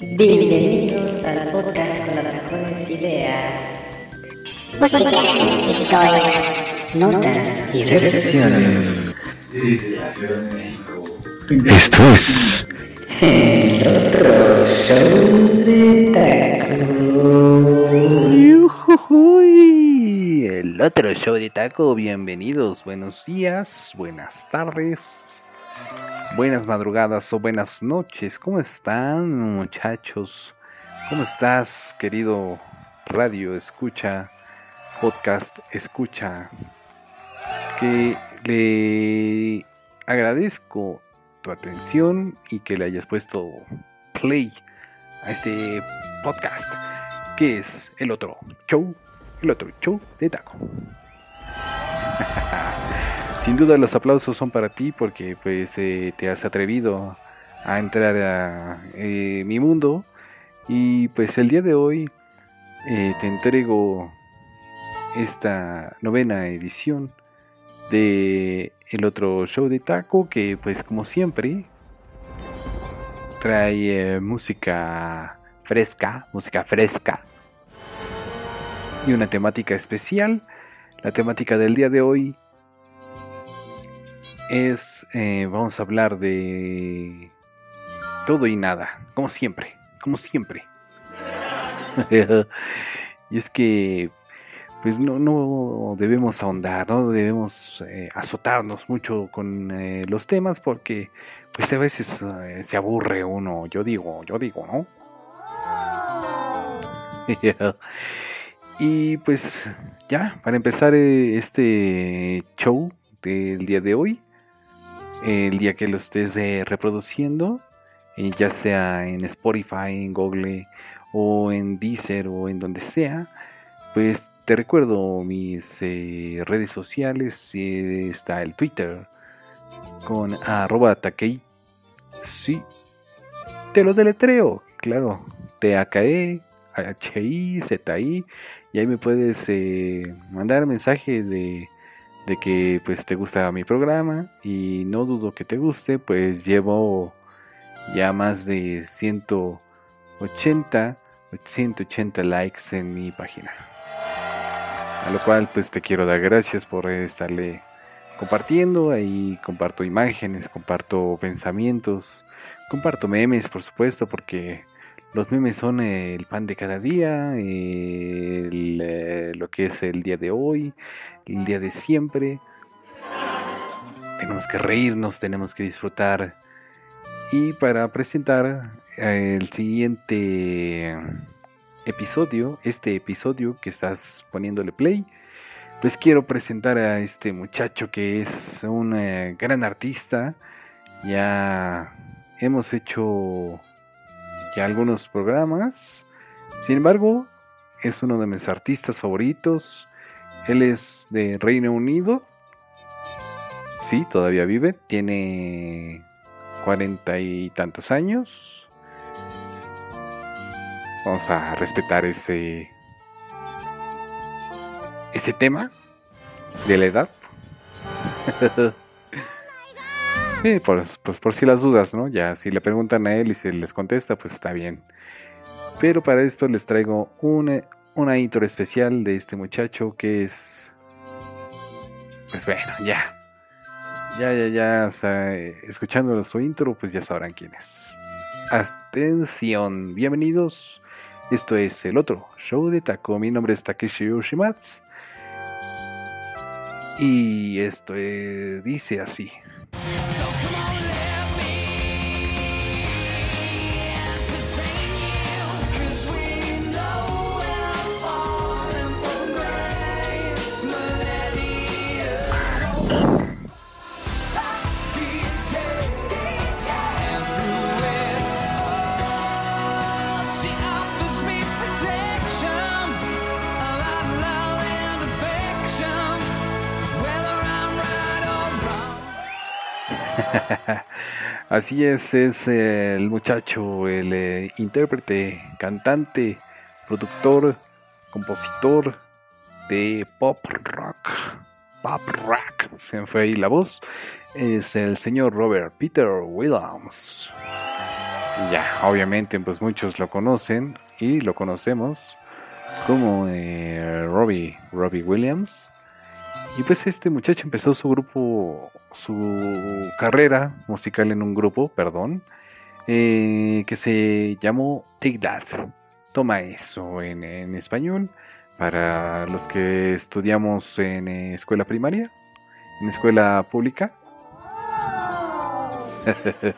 Bienvenidos al podcast con las mejores ideas. Música, historias, notas y reflexiones. Desde la Ciudad de México. Esto es El otro show de taco. El otro show de taco. Bienvenidos, buenos días, buenas tardes, buenas madrugadas o buenas noches. ¿Cómo están, muchachos? ¿Cómo estás, querido radio escucha, podcast escucha? Que le agradezco tu atención y que le hayas puesto play a este podcast que es el otro show, el otro show de taco. Sin duda los aplausos son para ti porque pues eh, te has atrevido a entrar a eh, mi mundo y pues el día de hoy eh, te entrego esta novena edición de el otro show de taco que pues como siempre trae música fresca, música fresca y una temática especial. La temática del día de hoy es, eh, vamos a hablar de todo y nada, como siempre, como siempre. y es que, pues no, no debemos ahondar, no debemos eh, azotarnos mucho con eh, los temas porque, pues a veces se aburre uno, yo digo, yo digo, ¿no? y pues ya, para empezar este show del día de hoy, el día que lo estés eh, reproduciendo, eh, ya sea en Spotify, en Google o en Deezer o en donde sea, pues te recuerdo mis eh, redes sociales, eh, está el Twitter con arroba takei, sí, te lo deletreo, claro, T-A-K-E, H-I, Z-I, y ahí me puedes mandar mensaje de, de que pues te gusta mi programa y no dudo que te guste, pues llevo ya más de 180, 180 likes en mi página. A lo cual pues te quiero dar gracias por estarle compartiendo, ahí comparto imágenes, comparto pensamientos, comparto memes por supuesto porque los memes son el pan de cada día, eh, lo que es el día de hoy, el día de siempre. Tenemos que reírnos, tenemos que disfrutar. Y para presentar eh, el siguiente episodio, este episodio que estás poniéndole play, pues quiero presentar a este muchacho que es un eh, gran artista. Ya hemos hecho ya algunos programas. Sin embargo, es uno de mis artistas favoritos. Él es de Reino Unido. Sí, todavía vive. Tiene cuarenta y tantos años. Vamos a respetar ese ese tema de la edad. Sí, pues, pues por si las dudas, ¿no? Ya si le preguntan a él y se les contesta, pues está bien. Pero para esto les traigo una, una intro especial de este muchacho que es... Pues bueno, ya. Ya, ya, ya, o escuchando su intro, pues ya sabrán quién es. Atención, bienvenidos. Esto es el otro show de Taco. Mi nombre es Takeshi Yoshimatsu. Y esto eh, dice así. Así es, es eh, el muchacho, el eh, intérprete, cantante, productor, compositor de pop rock. Pop rock, se fue ahí la voz. Es el señor Robert Peter Williams. Ya, obviamente, pues muchos lo conocen y lo conocemos como eh, Robbie, Robbie Williams. Y pues este muchacho empezó su grupo, su carrera musical en un grupo, perdón, eh, que se llamó Take That. Toma eso en, español para los que estudiamos en escuela primaria, en escuela pública.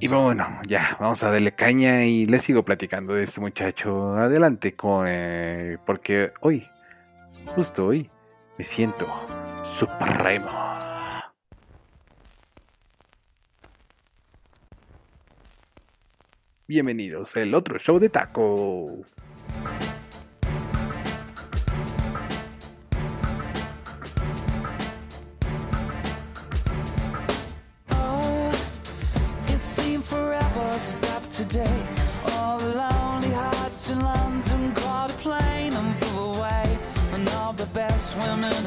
y bueno, ya, vamos a darle caña y les sigo platicando de este muchacho. Adelante con... eh, porque hoy, justo hoy, me siento supremo. Bienvenidos al otro show de taco.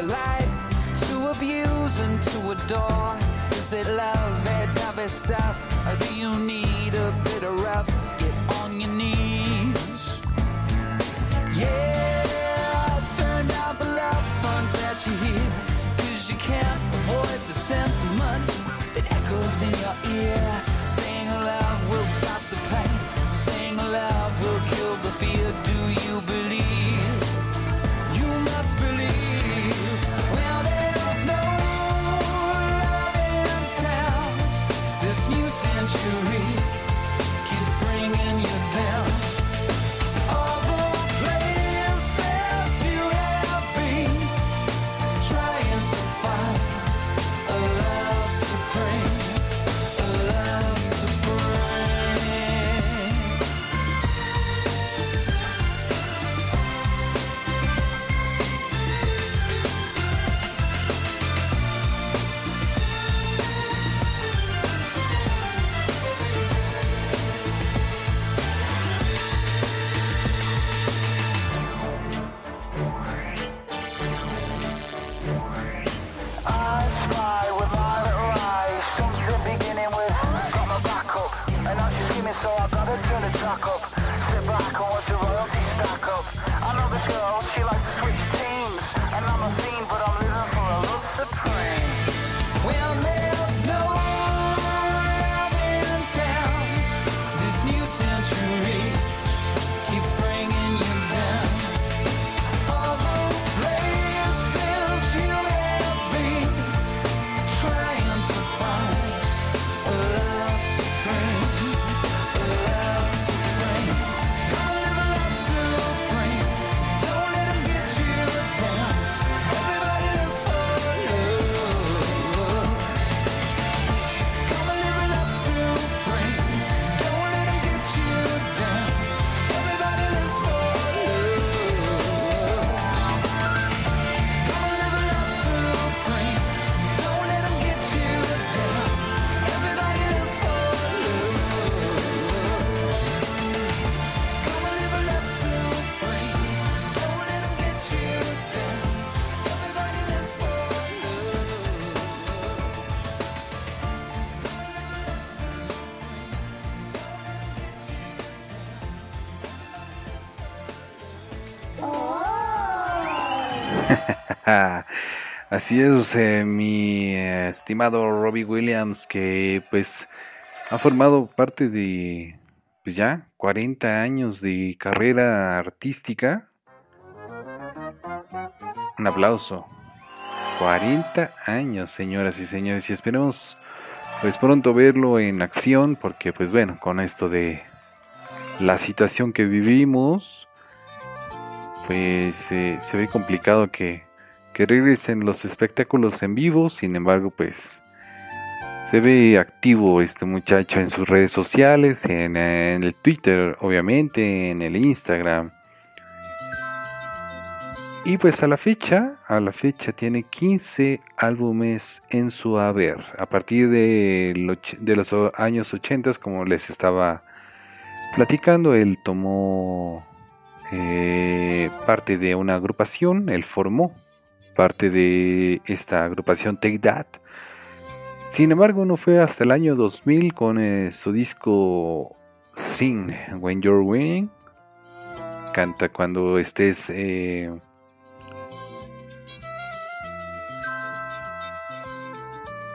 your life to abuse and to adore. Is it love, that heavy stuff, or do you need a bit of rough? Get on your knees. Yeah, turn down the love songs that you hear. Cause you can't avoid the sentiment that echoes in your ear. Así es, eh, mi estimado Robbie Williams, que pues ha formado parte de pues ya 40 años de carrera artística. Un aplauso. 40 años, señoras y señores, y esperemos pues pronto verlo en acción porque pues bueno, con esto de la situación que vivimos, pues eh, se ve complicado que, que regresen los espectáculos en vivo, sin embargo pues se ve activo este muchacho en sus redes sociales, en, en el Twitter obviamente, en el Instagram. Y pues a la fecha, a la fecha tiene 15 álbumes en su haber. A partir de, de los años 80, como les estaba platicando, él tomó eh, parte de una agrupación, él formó parte de esta agrupación Take That. Sin embargo, no fue hasta el año 2000 con eh, su disco Sing When You're Winning. Canta cuando estés... Eh,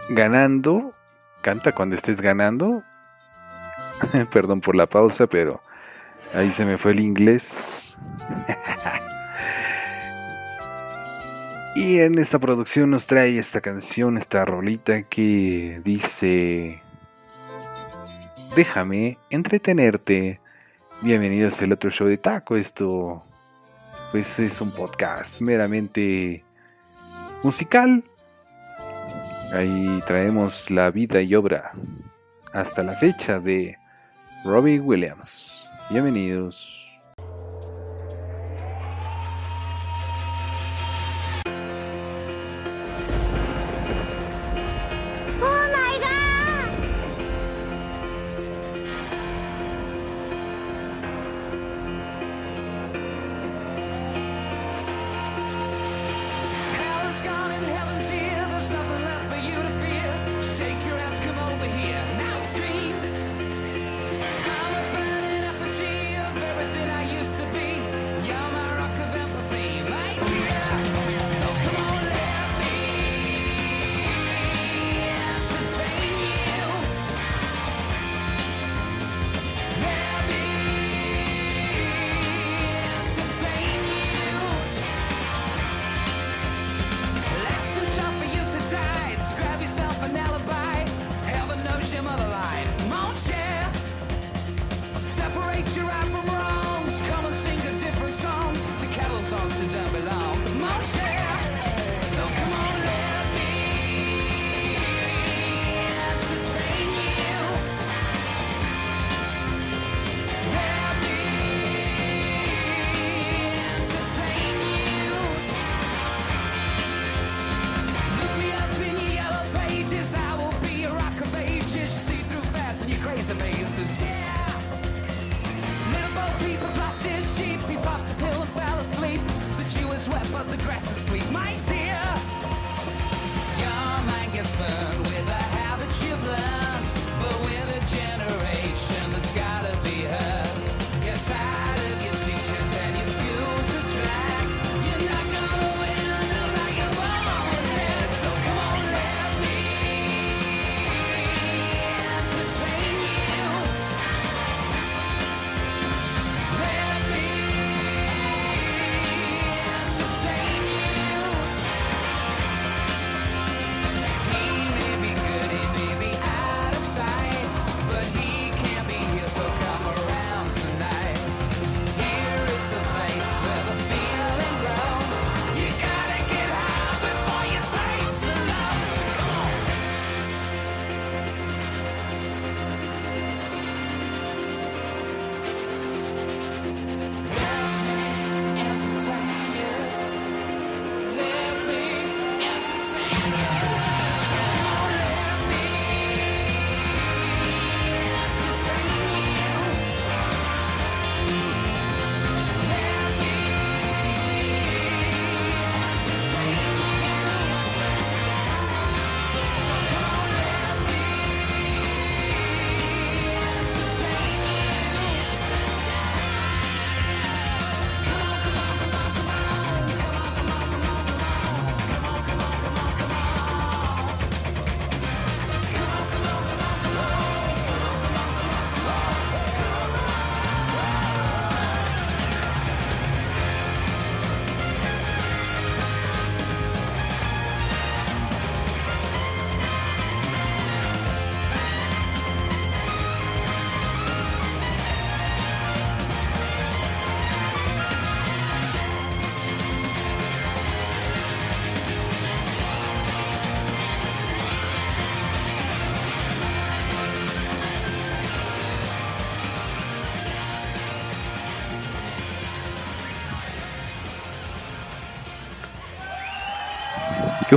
ganando, canta cuando estés ganando. Perdón por la pausa, pero ahí se me fue el inglés. y en esta producción nos trae esta canción, esta rolita que dice, déjame entretenerte. Bienvenidos al otro show de Taco. Esto pues es un podcast meramente musical Ahí traemos la vida y obra hasta la fecha de Robbie Williams. Bienvenidos.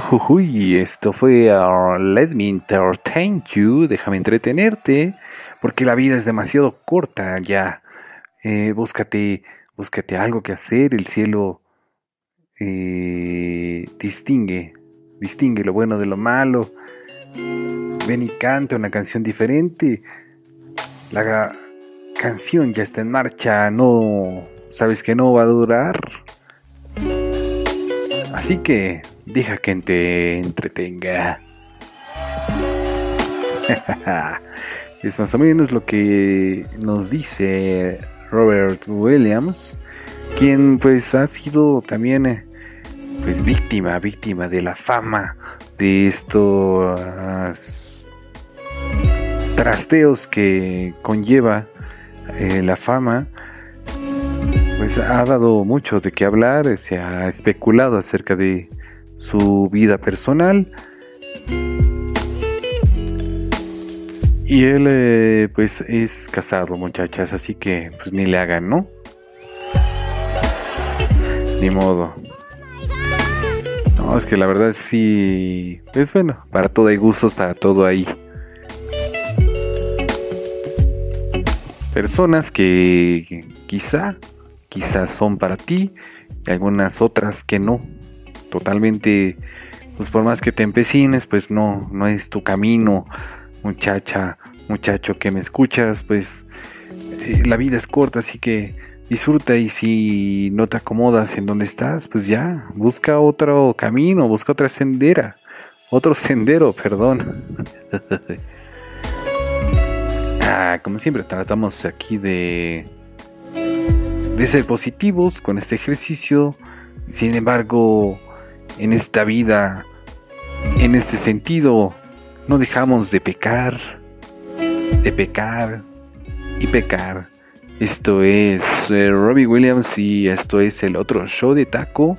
Esto fue uh, Let Me Entertain You, déjame entretenerte, porque la vida es demasiado corta ya. Eh, búscate, búscate algo que hacer, el cielo eh, distingue, distingue lo bueno de lo malo. Ven y canta una canción diferente. La canción ya está en marcha, no sabes que no va a durar. Así que deja que te entretenga. es más o menos lo que nos dice Robert Williams, quien pues ha sido también eh, pues víctima, víctima de la fama de estos trasteos que conlleva eh, la fama pues ha dado mucho de qué hablar, se ha especulado acerca de su vida personal. Y él eh, pues es casado, muchachas, así que pues ni le hagan, ¿no? Ni modo. No, es que la verdad sí, pues bueno, para todo hay gustos, para todo hay personas que quizá quizás son para ti y algunas otras que no. Totalmente, pues por más que te empecines, pues no, no es tu camino, muchacha, muchacho que me escuchas, pues eh, la vida es corta, así que disfruta y si no te acomodas en donde estás, pues ya, busca otro camino, busca otra sendera, otro sendero, perdón. ah, como siempre, tratamos aquí de de ser positivos con este ejercicio. Sin embargo, en esta vida, en este sentido, no dejamos de pecar, de pecar y pecar. Esto es eh, Robbie Williams y esto es el otro show de taco.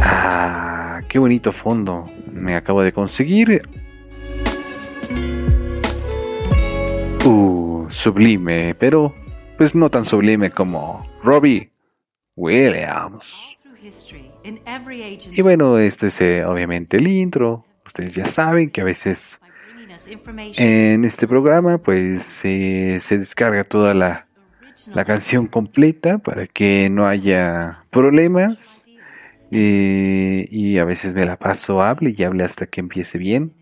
Ah, qué bonito fondo me acabo de conseguir. Uh, sublime, pero pues no tan sublime como Robbie Williams. Y bueno, este es eh, obviamente el intro. Ustedes ya saben que a veces en este programa pues eh, se descarga toda la, la canción completa para que no haya problemas. Eh, y a veces me la paso, hable y hable hasta que empiece bien.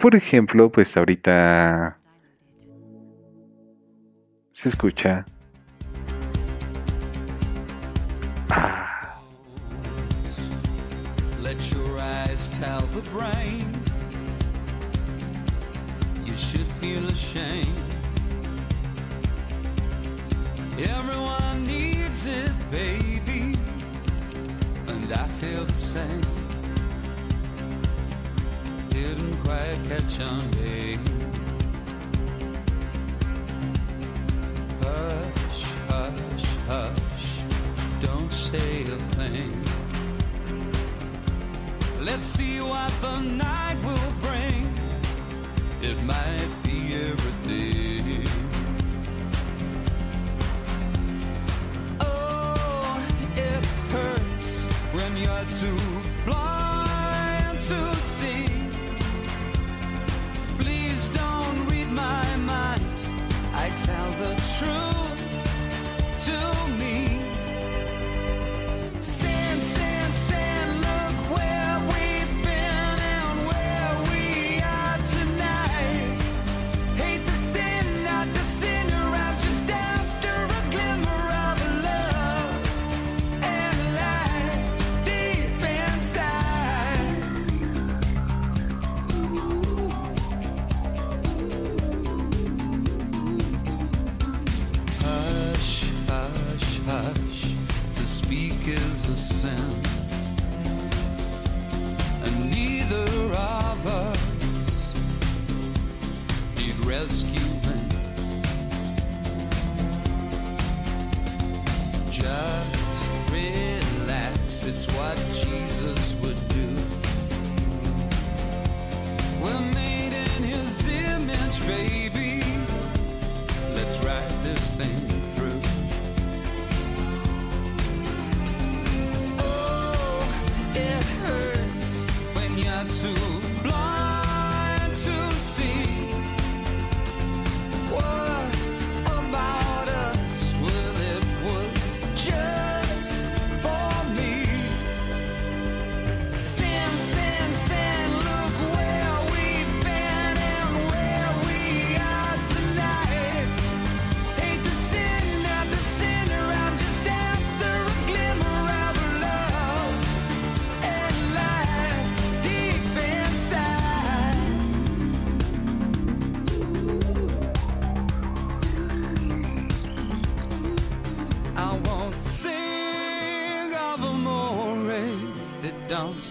Por ejemplo, pues ahorita se escucha. Let your eyes tell the brain you should feel ashamed. Everyone needs it, baby, and I feel the same. Didn't quite catch on, babe. Hush, hush, hush, don't say a thing. Let's see what the night will bring. It might be everything. Oh, it hurts when you're too blind to see. Please don't read my mind. I tell the truth to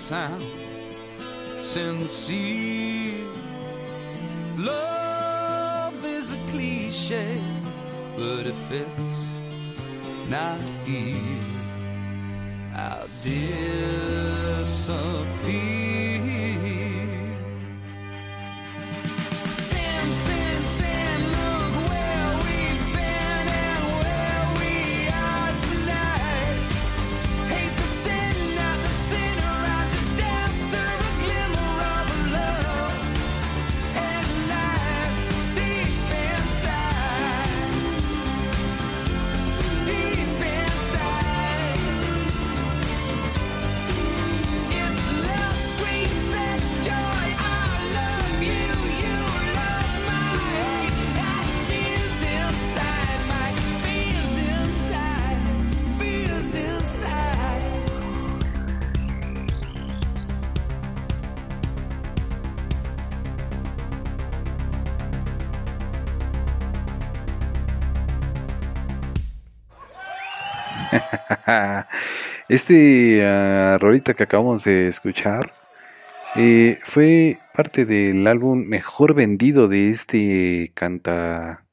sound sincere. Love is a cliche, but if it's not here, I'll disappear. Este rolita que acabamos de escuchar eh, fue parte del álbum mejor vendido de este canta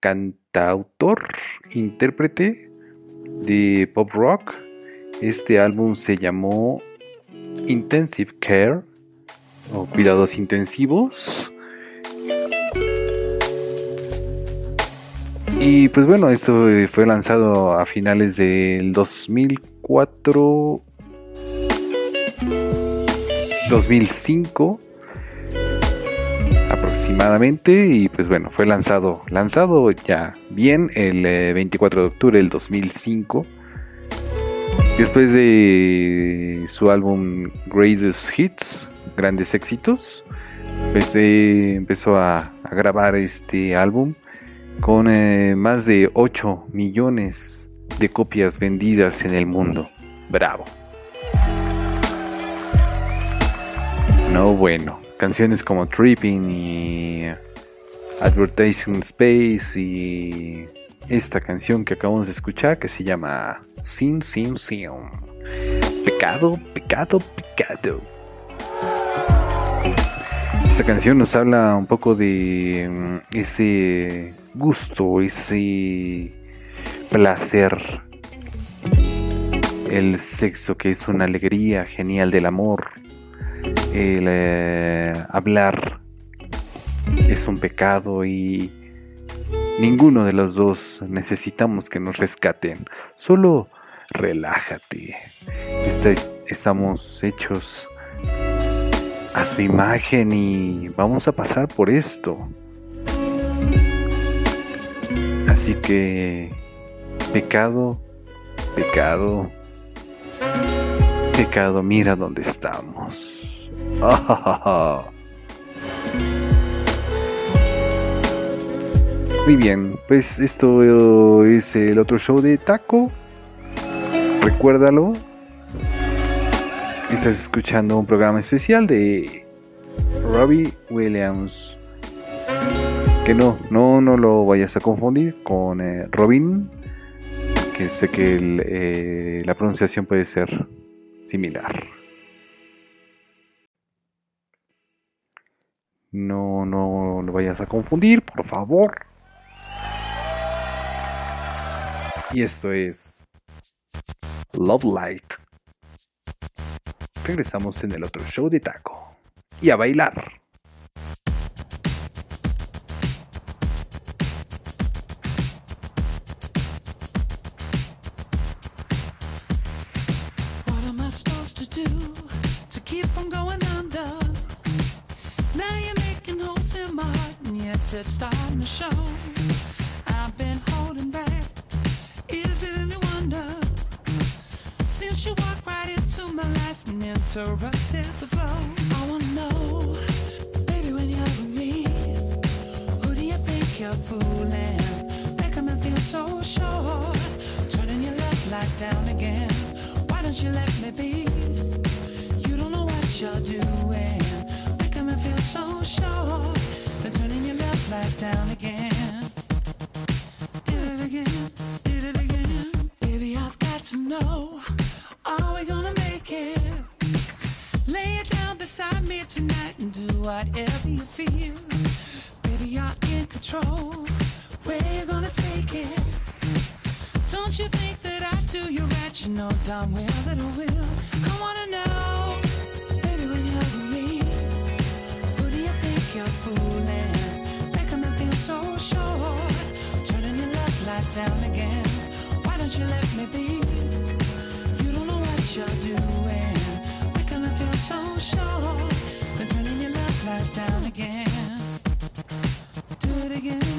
cantautor, intérprete de pop rock. Este álbum se llamó Intensive Care o Cuidados Intensivos. Y pues bueno, esto eh, fue lanzado a finales del 2004, 2005 aproximadamente. Y pues bueno, fue lanzado, lanzado ya bien el eh, 24 de octubre del 2005. Después de su álbum Greatest Hits, Grandes Éxitos, pues eh, empezó a grabar este álbum con eh, más de 8 millones de copias vendidas en el mundo. Bravo. No bueno. Canciones como Tripping y Advertising Space y esta canción que acabamos de escuchar que se llama Sin Sin Sin. Pecado, pecado, pecado. Esta canción nos habla un poco de mm, ese gusto, ese placer, el sexo que es una alegría genial del amor, el eh, hablar es un pecado y ninguno de los dos necesitamos que nos rescaten, solo relájate, Este- estamos hechos a su imagen y vamos a pasar por esto. Así que pecado, pecado, pecado, mira dónde estamos. Muy bien, pues esto es el otro show de Taco. Recuérdalo. Estás escuchando un programa especial de Robbie Williams. Que no, no, no lo vayas a confundir con eh, Robin. Que sé que eh, la pronunciación puede ser similar. No, no lo vayas a confundir, por favor. Y esto es Love Light. Regresamos en el otro show de taco. Y a bailar. It's starting to show. I've been holding back. Is it any wonder? Since you walked right into my life and interrupted the flow, I wanna know, baby, when you're with me, who do you think you're fooling? Making me feel so sure. Turning your left light down again. Why don't you let me be? You don't know what you're doing. Making me feel so sure back down again. Did it again, did it again. Baby, I've got to know, are we gonna make it? Lay it down beside me tonight and do whatever you feel. Baby, you're in control. Where you gonna take it? Don't you think that I do you right? You know damn well that I will. Down again. Why don't you let me be? You don't know what you're doing. Making me feel so sure. Then turning your love light down again. Do it again,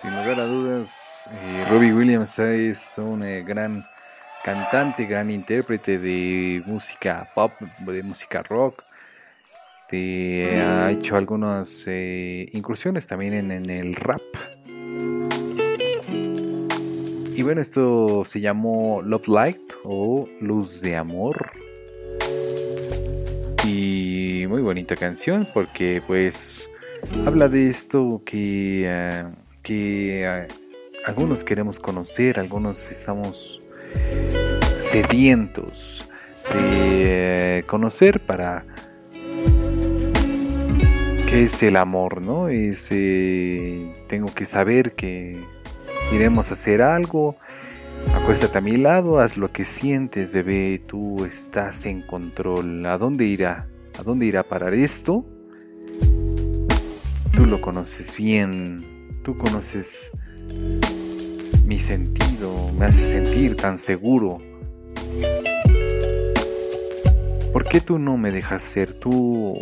Sin lugar a dudas, eh, Robbie Williams es un eh, gran cantante, gran intérprete de música pop, de música rock. de- ha hecho algunas eh, incursiones también en, en el rap. Y bueno, esto se llamó Love Light o Luz de Amor. Y muy bonita canción porque pues habla de esto que, eh, que eh, algunos queremos conocer, algunos estamos sedientos de eh, conocer para qué es el amor, ¿no? Es tengo que saber que iremos hacer algo. Acuéstate a mi lado, haz lo que sientes, bebé, tú estás en control. ¿A dónde irá? ¿A dónde irá a parar esto? Tú lo conoces bien, tú conoces mi sentido, me hace sentir tan seguro. ¿Por qué tú no me dejas ser? Tú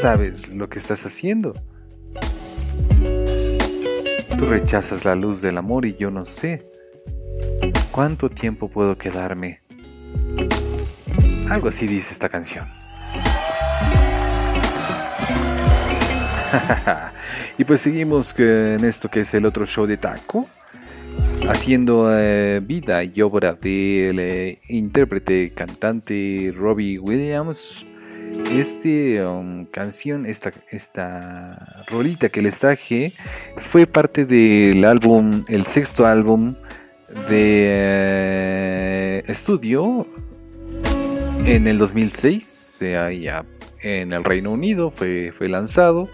sabes lo que estás haciendo. Tú rechazas la luz del amor y yo no sé cuánto tiempo puedo quedarme. Algo así dice esta canción. y pues seguimos en esto que es el otro show de Taco, haciendo eh, vida y obra del eh, intérprete cantante Robbie Williams. Este um, canción, esta, esta rolita que les traje fue parte del álbum, el sexto álbum de eh, estudio en el 2006, eh, allá en el Reino Unido fue, fue lanzado.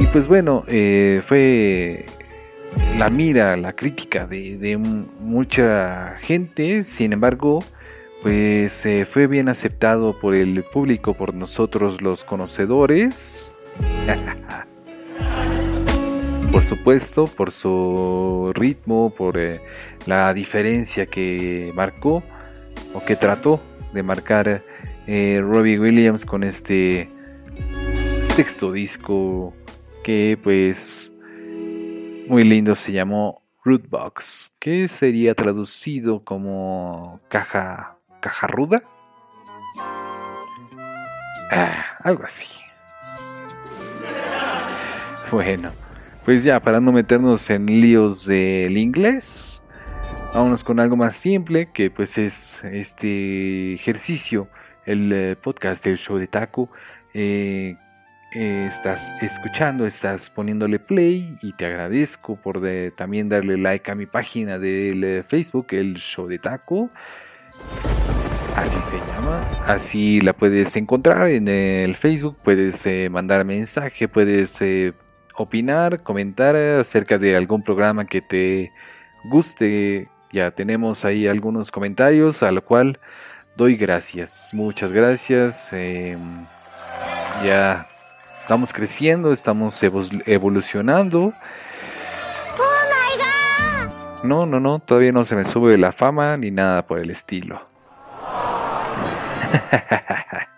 Y pues bueno, eh, fue la mira, la crítica de, mucha gente, sin embargo, pues eh, fue bien aceptado por el público, por nosotros los conocedores. por supuesto, por su ritmo, por eh, la diferencia que marcó o que trató de marcar eh, Robbie Williams con este sexto disco que pues muy lindo se llamó Rootbox, que sería traducido como caja caja ruda. Ah, algo así. Bueno, pues ya para no meternos en líos del inglés, vámonos con algo más simple que pues es este ejercicio, el eh, podcast del show de Taco. Eh, eh, estás escuchando, estás poniéndole play y te agradezco por de- también darle like a mi página eh, Facebook, el show de Taco. Así se llama. Así la puedes encontrar en el Facebook. Puedes mandar mensaje, puedes opinar, comentar acerca de algún programa que te guste. Ya tenemos ahí algunos comentarios, a lo cual doy gracias. Muchas gracias. eh, ya estamos creciendo, estamos evol- evolucionando. No, no, no, todavía no se me sube la fama ni nada por el estilo.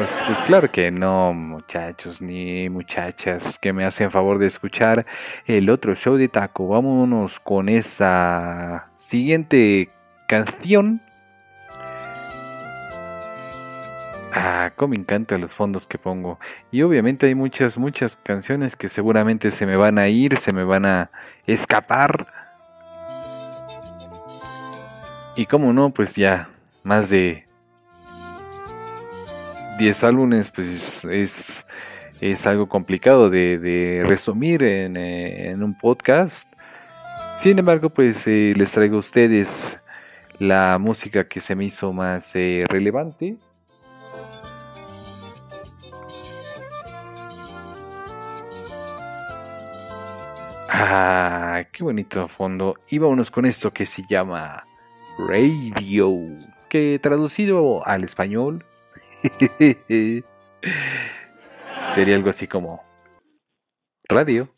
Pues, pues claro que no, muchachos ni muchachas que me hacen favor de escuchar el otro show de Taco. Vámonos con esta siguiente canción. Ah, cómo me encantan los fondos que pongo. Y obviamente hay muchas, muchas canciones que seguramente se me van a ir, se me van a escapar. Y como no, pues ya más de 10 álbumes, pues es, es algo complicado de, resumir en, eh, en un podcast. Sin embargo, pues eh, les traigo a ustedes la música que se me hizo más eh, relevante. Ah, qué bonito fondo. Y vámonos con esto que se llama Radio, que traducido al español sería algo así como radio.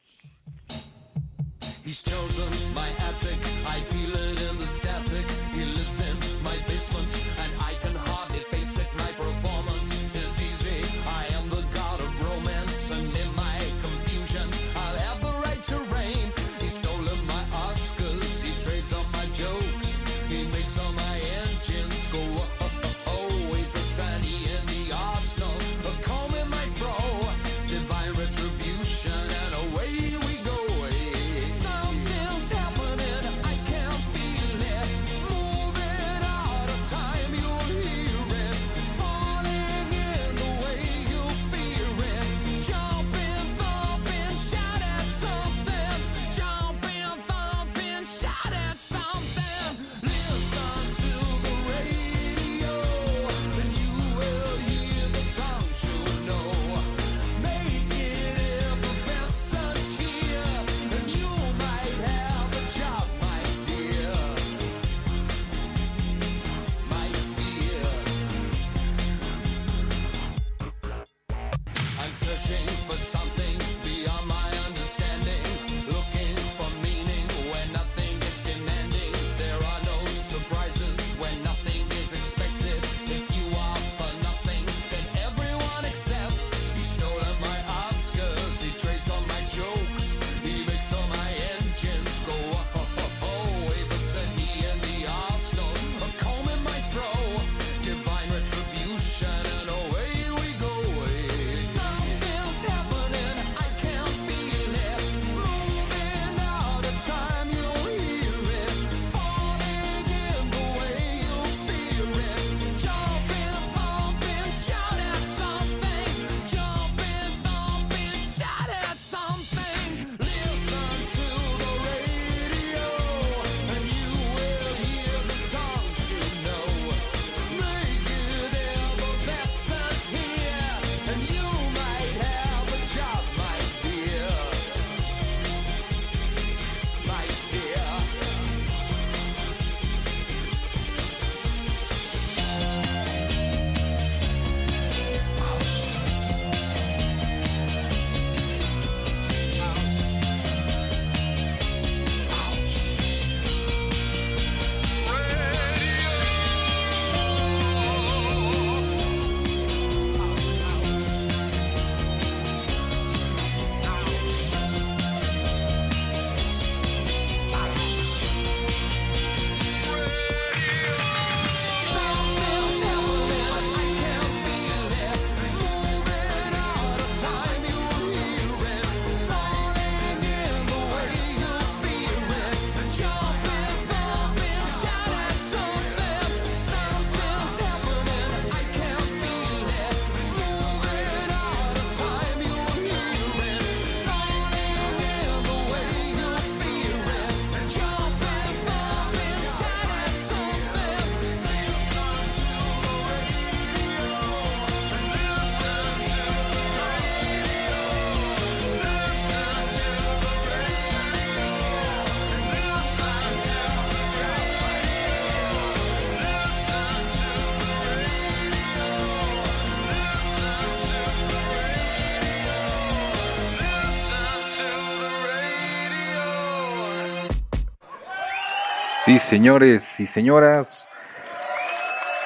Sí, señores y señoras.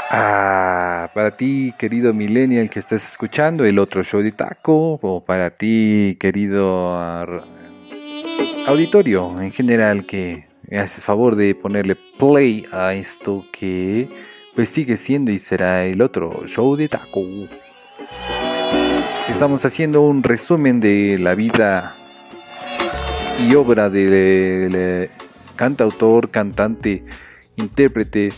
Ah, para ti, querido millennial que estás escuchando el otro show de taco, o para ti, querido auditorio en general que me haces favor de ponerle play a esto que pues sigue siendo y será el otro show de taco. Estamos haciendo un resumen de la vida y obra del eh, cantautor, cantante, intérprete.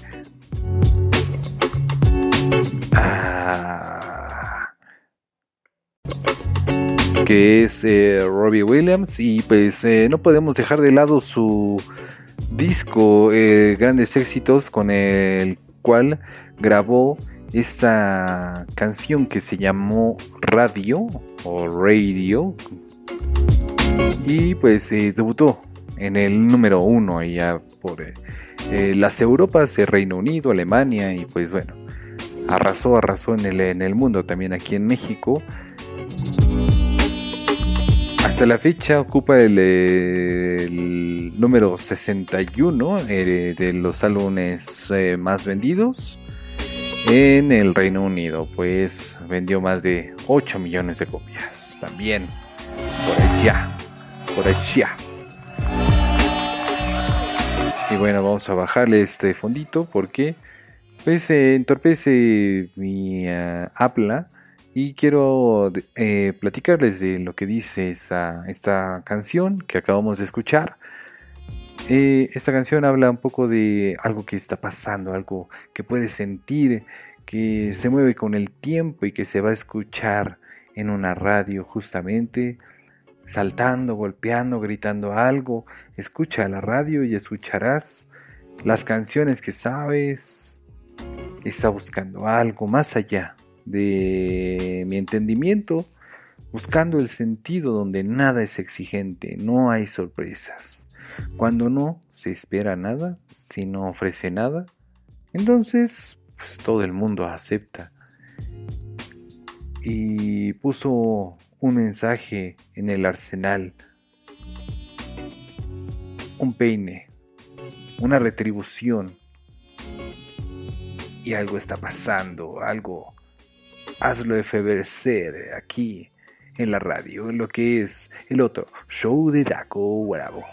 ah, que es eh, Robbie Williams y pues eh, no podemos dejar de lado su disco eh, Grandes Éxitos con el cual grabó esta canción que se llamó Radio o Radio y pues debutó en el número uno allá por eh, eh, las Europas, el Reino Unido, Alemania y pues bueno, arrasó, arrasó en el, en el mundo, también aquí en México. Hasta la fecha ocupa el, eh, el número 61 eh, de los álbumes eh, más vendidos en el Reino Unido, pues vendió más de 8 millones de copias. También por allá, por allá. Y bueno, vamos a bajarle este fondito porque pues entorpece mi ah, habla y quiero eh, platicarles de lo que dice esta, esta canción que acabamos de escuchar. Eh, esta canción habla un poco de algo que está pasando, algo que puedes sentir, que se mueve con el tiempo y que se va a escuchar en una radio justamente, saltando, golpeando, gritando algo. Escucha la radio y escucharás las canciones que sabes. Está buscando algo más allá de mi entendimiento, buscando el sentido donde nada es exigente, no hay sorpresas. Cuando no se espera nada, si no ofrece nada, entonces pues, todo el mundo acepta. Y puso un mensaje en el arsenal, un peine, una retribución. Y algo está pasando, algo hazlo efebercer aquí en la radio, en lo que es el otro show de Daco Bravo.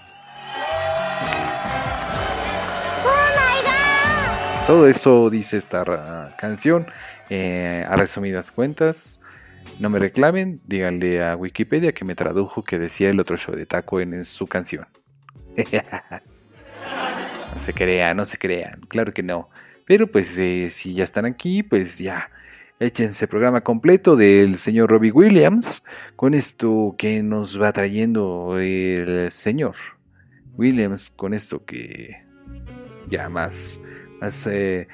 Todo eso dice esta canción. eh, a resumidas cuentas, no me reclamen, díganle a Wikipedia que me tradujo que decía el otro show de Taco en, su canción. no se crean, no se crean, claro que no. Pero pues eh, si ya están aquí, pues ya échense programa completo del señor Robbie Williams con esto que nos va trayendo el señor Williams con esto que ya más más eh,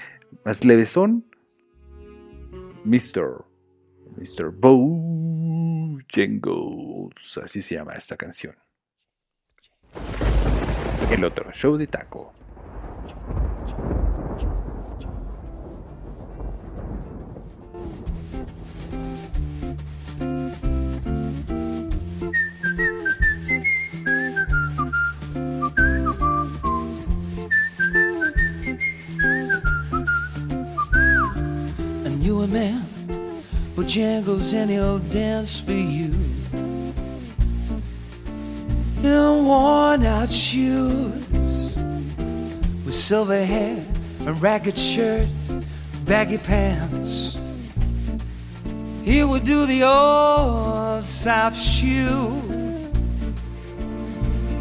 más levesón Mr. Mr. Bojangles así se llama esta canción el otro show de taco jangles and he'll dance for you. In worn out shoes, with silver hair, a ragged shirt, baggy pants. He would do the old South shoe.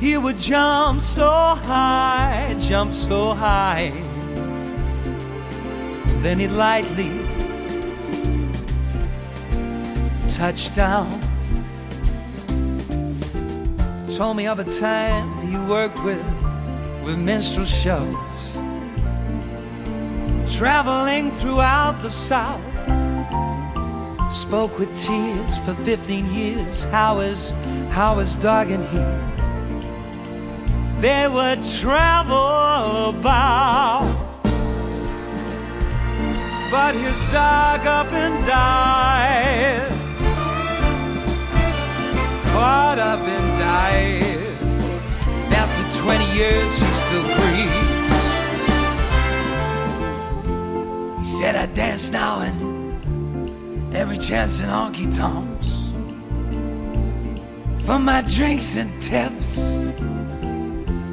He would jump so high, jump so high. Then he'd lightly touch down. Told me of a time he worked with with minstrel shows, traveling throughout the South. Spoke with tears for 15 years. How is how is dog and he? They would travel about. But his dog up and died. edge he still grieves. He said, I dance now and every chance in honky tonks. For my drinks and tips.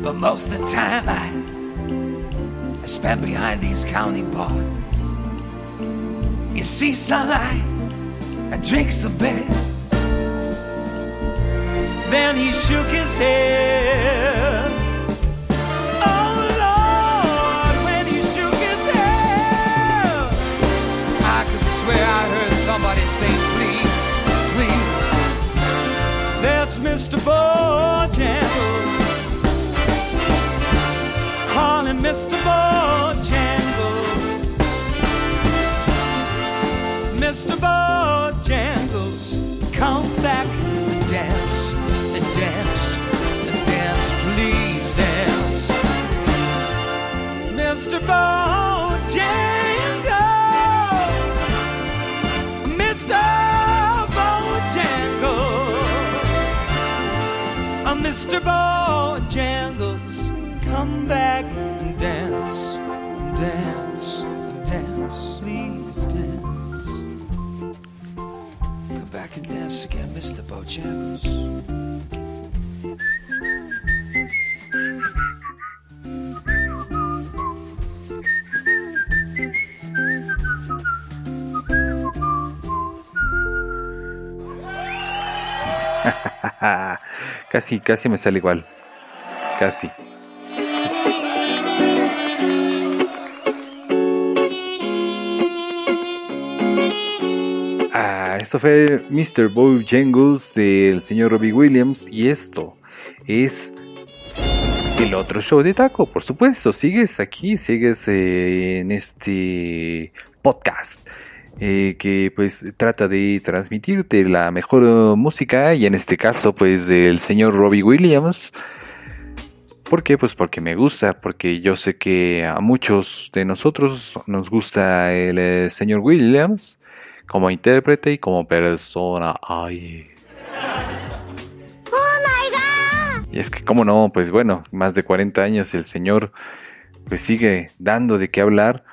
But most of the time I, I spend behind these county bars. You see, sunlight, I drink some beer. Then he shook his head. Mr. Bojangles. Calling Mr. Bojangles. Mr. Bojangles, come back and dance, and dance, and dance, please dance. Mr. Bojangles, Mr. Bojangles, come back and dance, dance, dance, please dance. Come back and dance again, Mr. Bojangles. Casi, casi me sale igual. Casi. Ah, esto fue Mr. Bojangles del señor Robbie Williams y esto es el otro show de Taco, por supuesto. Sigues aquí, sigues eh, en este podcast eh, que pues trata de transmitirte la mejor eh, música y en este caso pues del señor Robbie Williams. ¿Por qué? Pues porque me gusta, porque yo sé que a muchos de nosotros nos gusta el eh, señor Williams como intérprete y como persona. Ay. Y es que, ¿cómo no? Pues bueno, más de 40 años el señor pues sigue dando de qué hablar.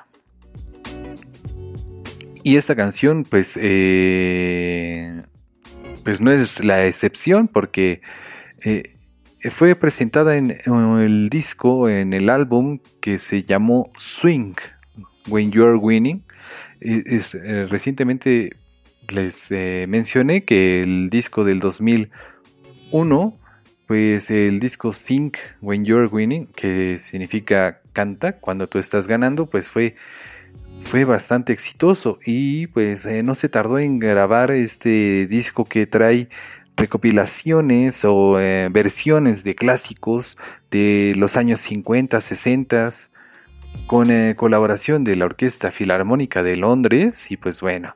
Y esta canción, pues, eh, pues no es la excepción porque eh, fue presentada en, el disco, en el álbum que se llamó Swing, When You Are Winning. Eh, es, eh, recientemente les eh, mencioné que el disco del 2001 pues el disco Sing When You're Winning, que significa canta cuando tú estás ganando, pues fue, fue bastante exitoso y pues eh, no se tardó en grabar este disco que trae recopilaciones o eh, versiones de clásicos de los años 50, 60 con eh, colaboración de la Orquesta Filarmónica de Londres y pues bueno,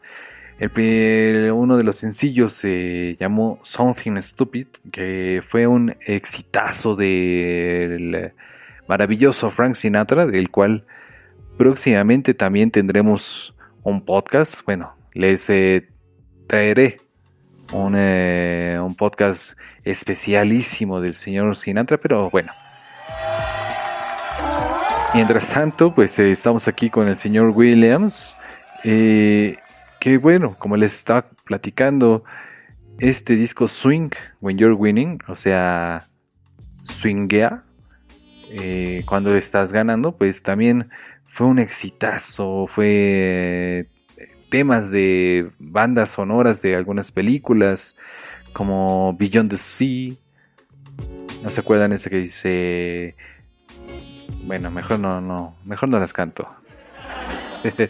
el pri- uno de los sencillos se llamó Something Stupid, que fue un exitazo del maravilloso Frank Sinatra, del cual próximamente también tendremos un podcast. Bueno, les eh, traeré un, eh, un podcast especialísimo del señor Sinatra, pero bueno. Mientras tanto, pues eh, estamos aquí con el señor Williams. que bueno, como les estaba platicando, este disco Swing When You're Winning, o sea, swinguea cuando estás ganando, pues también fue un exitazo, fue eh, temas de bandas sonoras de algunas películas, como Beyond the Sea, ¿no se acuerdan ese que dice... Bueno, mejor no, no, mejor no las canto.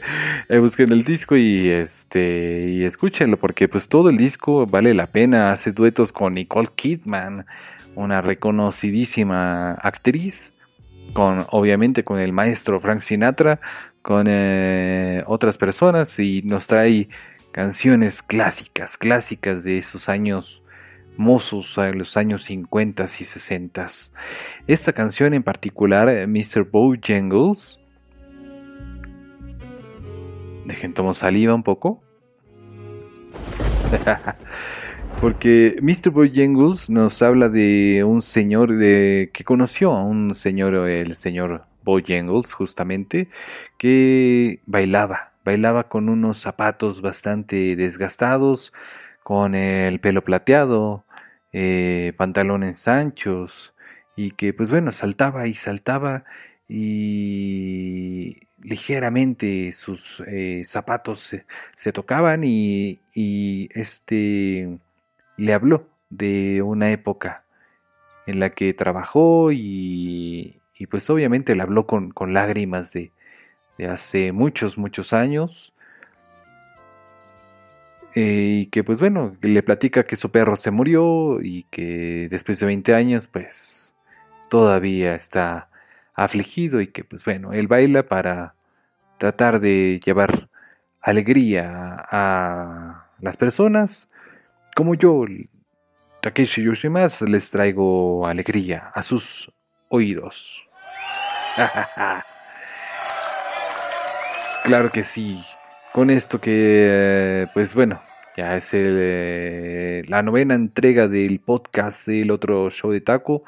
Eh, busquen el disco y este y escúchenlo porque pues todo el disco vale la pena. Hace duetos con Nicole Kidman, una reconocidísima actriz, con obviamente con el maestro Frank Sinatra, con eh, otras personas y nos trae canciones clásicas, clásicas de esos años mozos, a los años 50 y 60. Esta canción en particular, eh, Mr. Bojangles, Dejen tomo saliva un poco. Porque Mr. Bojangles nos habla de un señor de, que conoció a un señor, el señor Bojangles, justamente, que bailaba bailaba con unos zapatos bastante desgastados, con el pelo plateado, eh, pantalones anchos y que pues bueno, saltaba y saltaba y ligeramente sus eh, zapatos se, se tocaban y, y este le habló de una época en la que trabajó y, y pues obviamente le habló con, con lágrimas de, de hace muchos, muchos años. Eh, y que pues bueno, le platica que su perro se murió y que después de 20 años pues todavía está afligido y que pues bueno, él baila para tratar de llevar alegría a las personas como yo, Takeshi Yoshimas, les traigo alegría a sus oídos. claro que sí. Con esto que, pues bueno, ya es eh, la novena entrega del podcast del otro show de taco.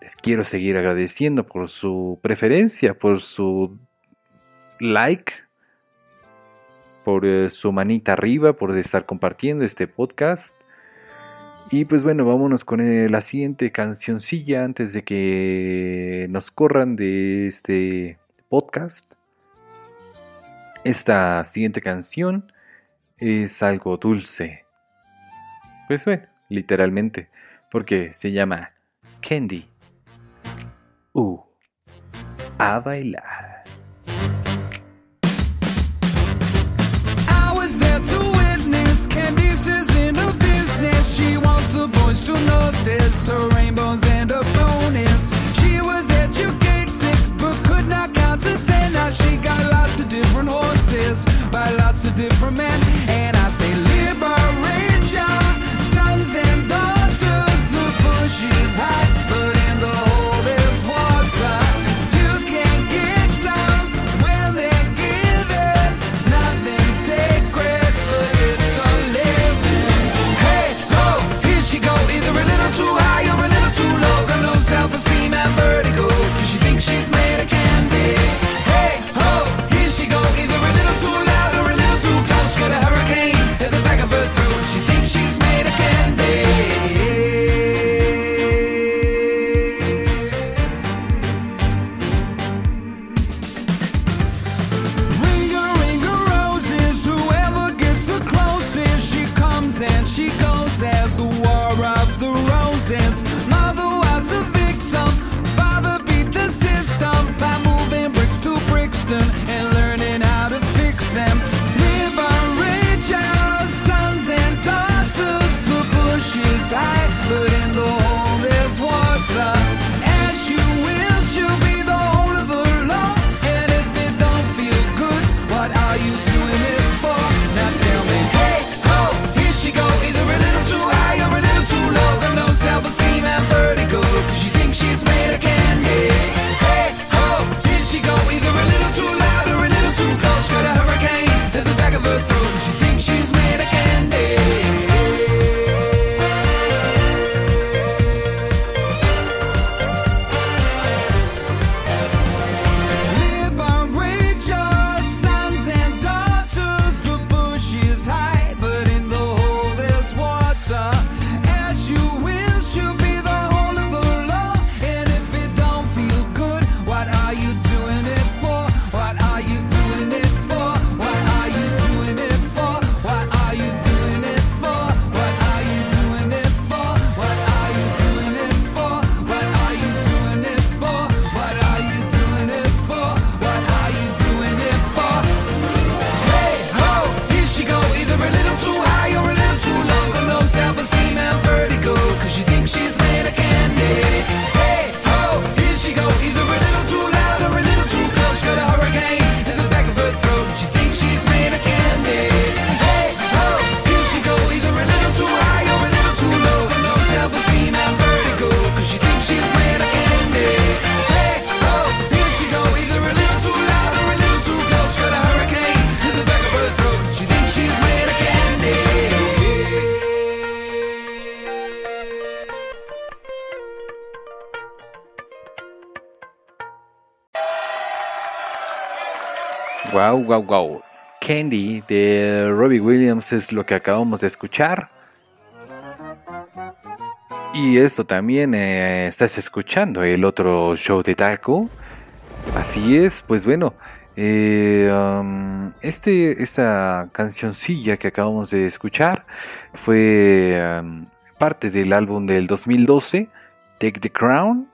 Les quiero seguir agradeciendo por su preferencia, por su like, por eh, su manita arriba, por estar compartiendo este podcast. Y pues bueno, vámonos con eh, la siguiente cancioncilla antes de que nos corran de este podcast. Esta siguiente canción es algo dulce. Pues bueno, literalmente, porque se llama Candy. Uh, a bailar. Candice is in her business. She wants the boys to notice her rainbows and her bonus. She was educated but could not count to ten. Now she got lots of different horses by lots of different men. And I say, liberate Wow, wow, wow. Candy de Robbie Williams es lo que acabamos de escuchar. Y esto también eh, estás escuchando el otro show de Taco. Así es, pues bueno, eh, um, este, esta cancioncilla que acabamos de escuchar fue um, parte del álbum del 2012, Take the Crown,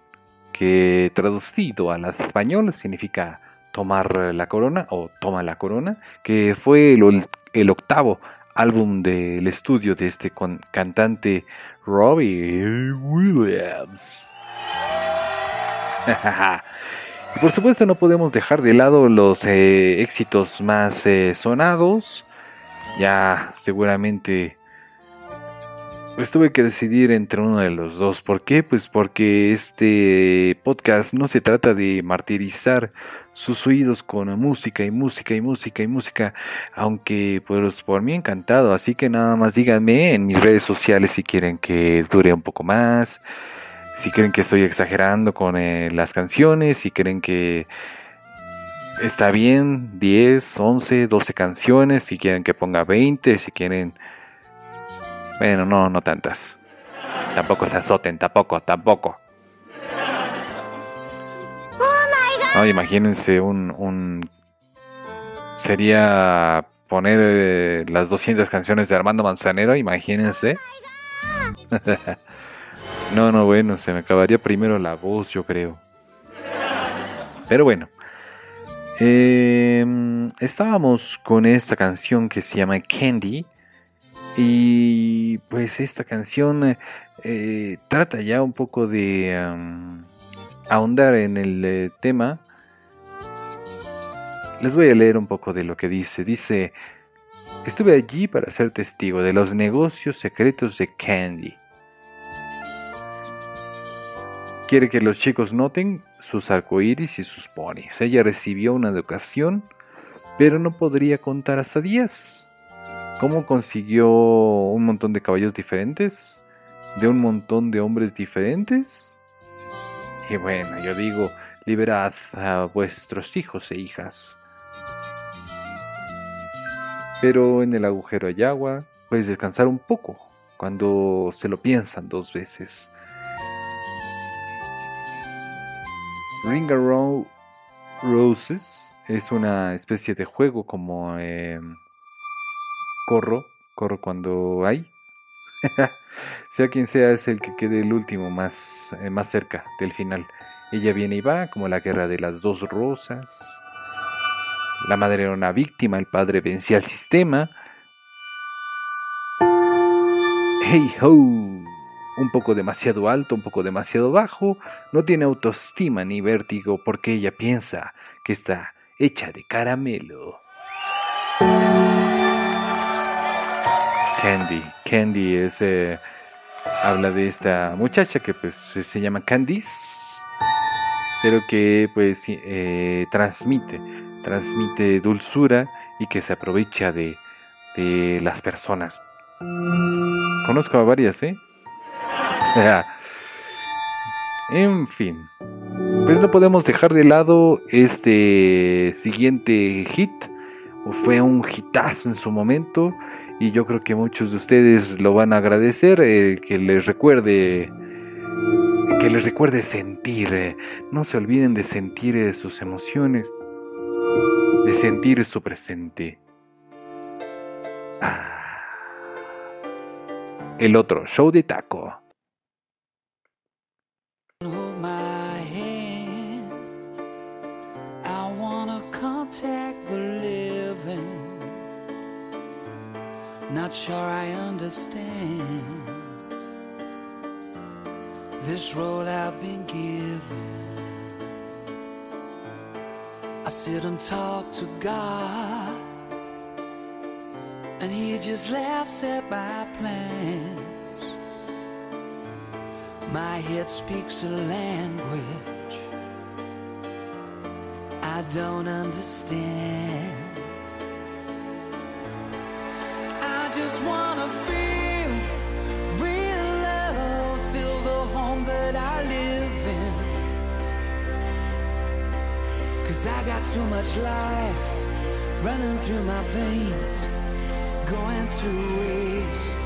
que traducido al español significa tomar la corona o toma la corona, que fue el, el octavo álbum del estudio de este cantante Robbie Williams. por supuesto no podemos dejar de lado los eh, éxitos más eh, sonados. Ya seguramente pues tuve que decidir entre uno de los dos. ¿Por qué? Pues porque este podcast no se trata de martirizar sus oídos con música y música y música y música, aunque pues por mí encantado, así que nada más díganme en mis redes sociales si quieren que dure un poco más, si creen que estoy exagerando con eh, las canciones, si creen que está bien 10, 11, 12 canciones, si quieren que ponga 20, si quieren... Bueno, no, no tantas. Tampoco se azoten, tampoco, tampoco. No, imagínense un, un... Sería poner eh, las 200 canciones de Armando Manzanero, imagínense. no, no, bueno, se me acabaría primero la voz, yo creo. Pero bueno. Em, estábamos con esta canción que se llama Candy. Y pues esta canción eh, trata ya un poco de am, ahondar en el eh, tema. Les voy a leer un poco de lo que dice. Dice, estuve allí para ser testigo de los negocios secretos de Candy. Quiere que los chicos noten sus arcoíris y sus ponis. Ella recibió una educación, pero no podría contar hasta 10. ¿Cómo consiguió un montón de caballos diferentes? ¿De un montón de hombres diferentes? Y bueno, yo digo, liberad a vuestros hijos e hijas. Pero en el agujero hay agua, puedes descansar un poco cuando se lo piensan dos veces. Ring Around Roses es una especie de juego como eh, corro, corro cuando hay. sea quien sea es el que quede el último más, eh, más cerca del final. Ella viene y va como la guerra de las dos rosas. La madre era una víctima, el padre vencía al sistema. Hey ho, un poco demasiado alto, un poco demasiado bajo, no tiene autoestima ni vértigo porque ella piensa que está hecha de caramelo. Candy, Candy es eh, habla de esta muchacha que pues se llama Candice, pero que pues eh, transmite, transmite dulzura y que se aprovecha de, de las personas. Conozco a varias, ¿eh? en fin, pues no podemos dejar de lado este siguiente hit. Fue un hitazo en su momento y yo creo que muchos de ustedes lo van a agradecer eh, que les recuerde que les recuerde sentir eh, no se olviden de sentir eh, sus emociones de sentir su presente Ah. el otro show de taco Not sure I understand this road I've been given. I sit and talk to God, and He just laughs at my plans. My head speaks a language I don't understand. Just wanna feel real love, feel the home that I live in. Cause I got too much life running through my veins, going to waste.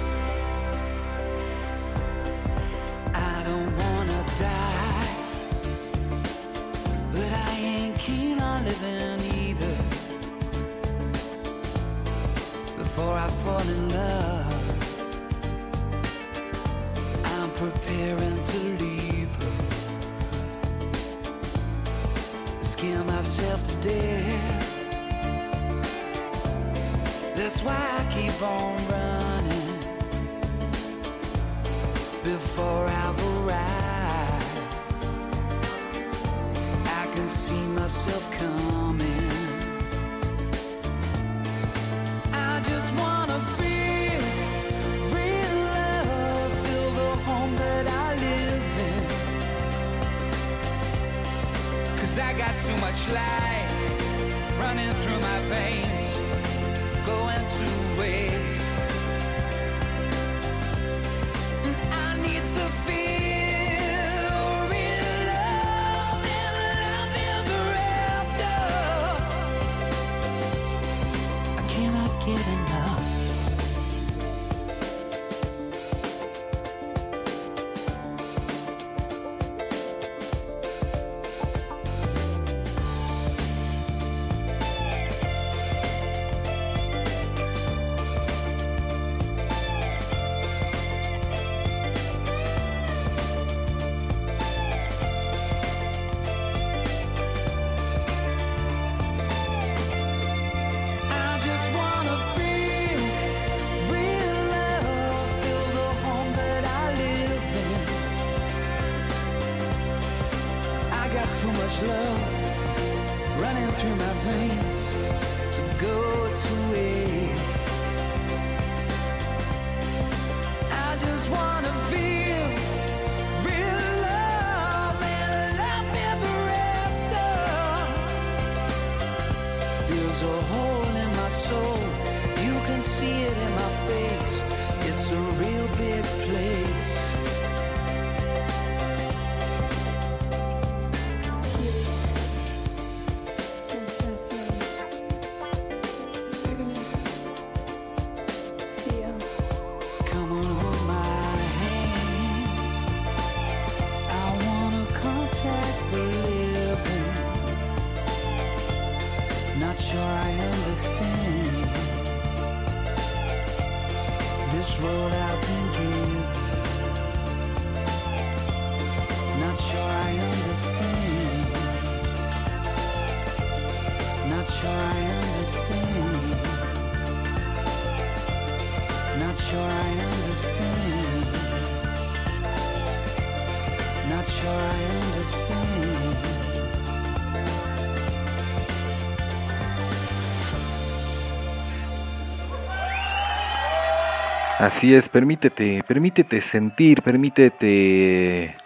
Así es, permítete, permítete sentir, permítete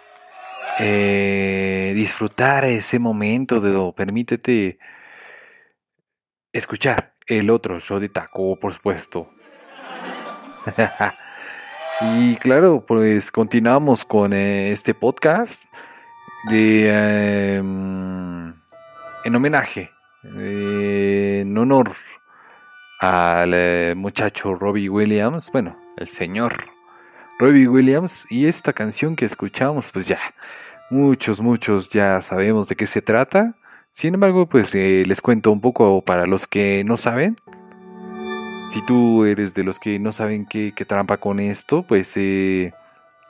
eh, disfrutar ese momento, de, o permítete escuchar el otro show de taco, por supuesto. y claro, pues continuamos con eh, este podcast de eh, en homenaje, eh, en honor al muchacho Robbie Williams, bueno, el señor Robbie Williams y esta canción que escuchamos, pues ya, muchos, muchos ya sabemos de qué se trata. Sin embargo, pues eh, les cuento un poco para los que no saben. Si tú eres de los que no saben qué, trampa con esto, pues eh,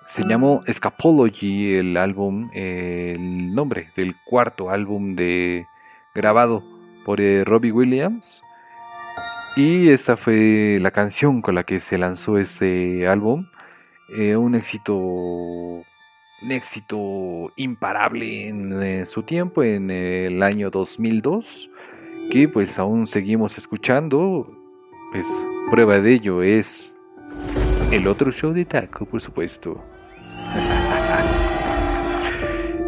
se llamó Escapology el álbum, eh, el nombre del cuarto álbum de grabado por Robbie Williams. Y esta fue la canción con la que se lanzó ese álbum. Eh, un éxito. Un éxito imparable en eh, su tiempo, en el año 2002. Que pues aún seguimos escuchando. Pues prueba de ello es. El otro show de Taco, por supuesto.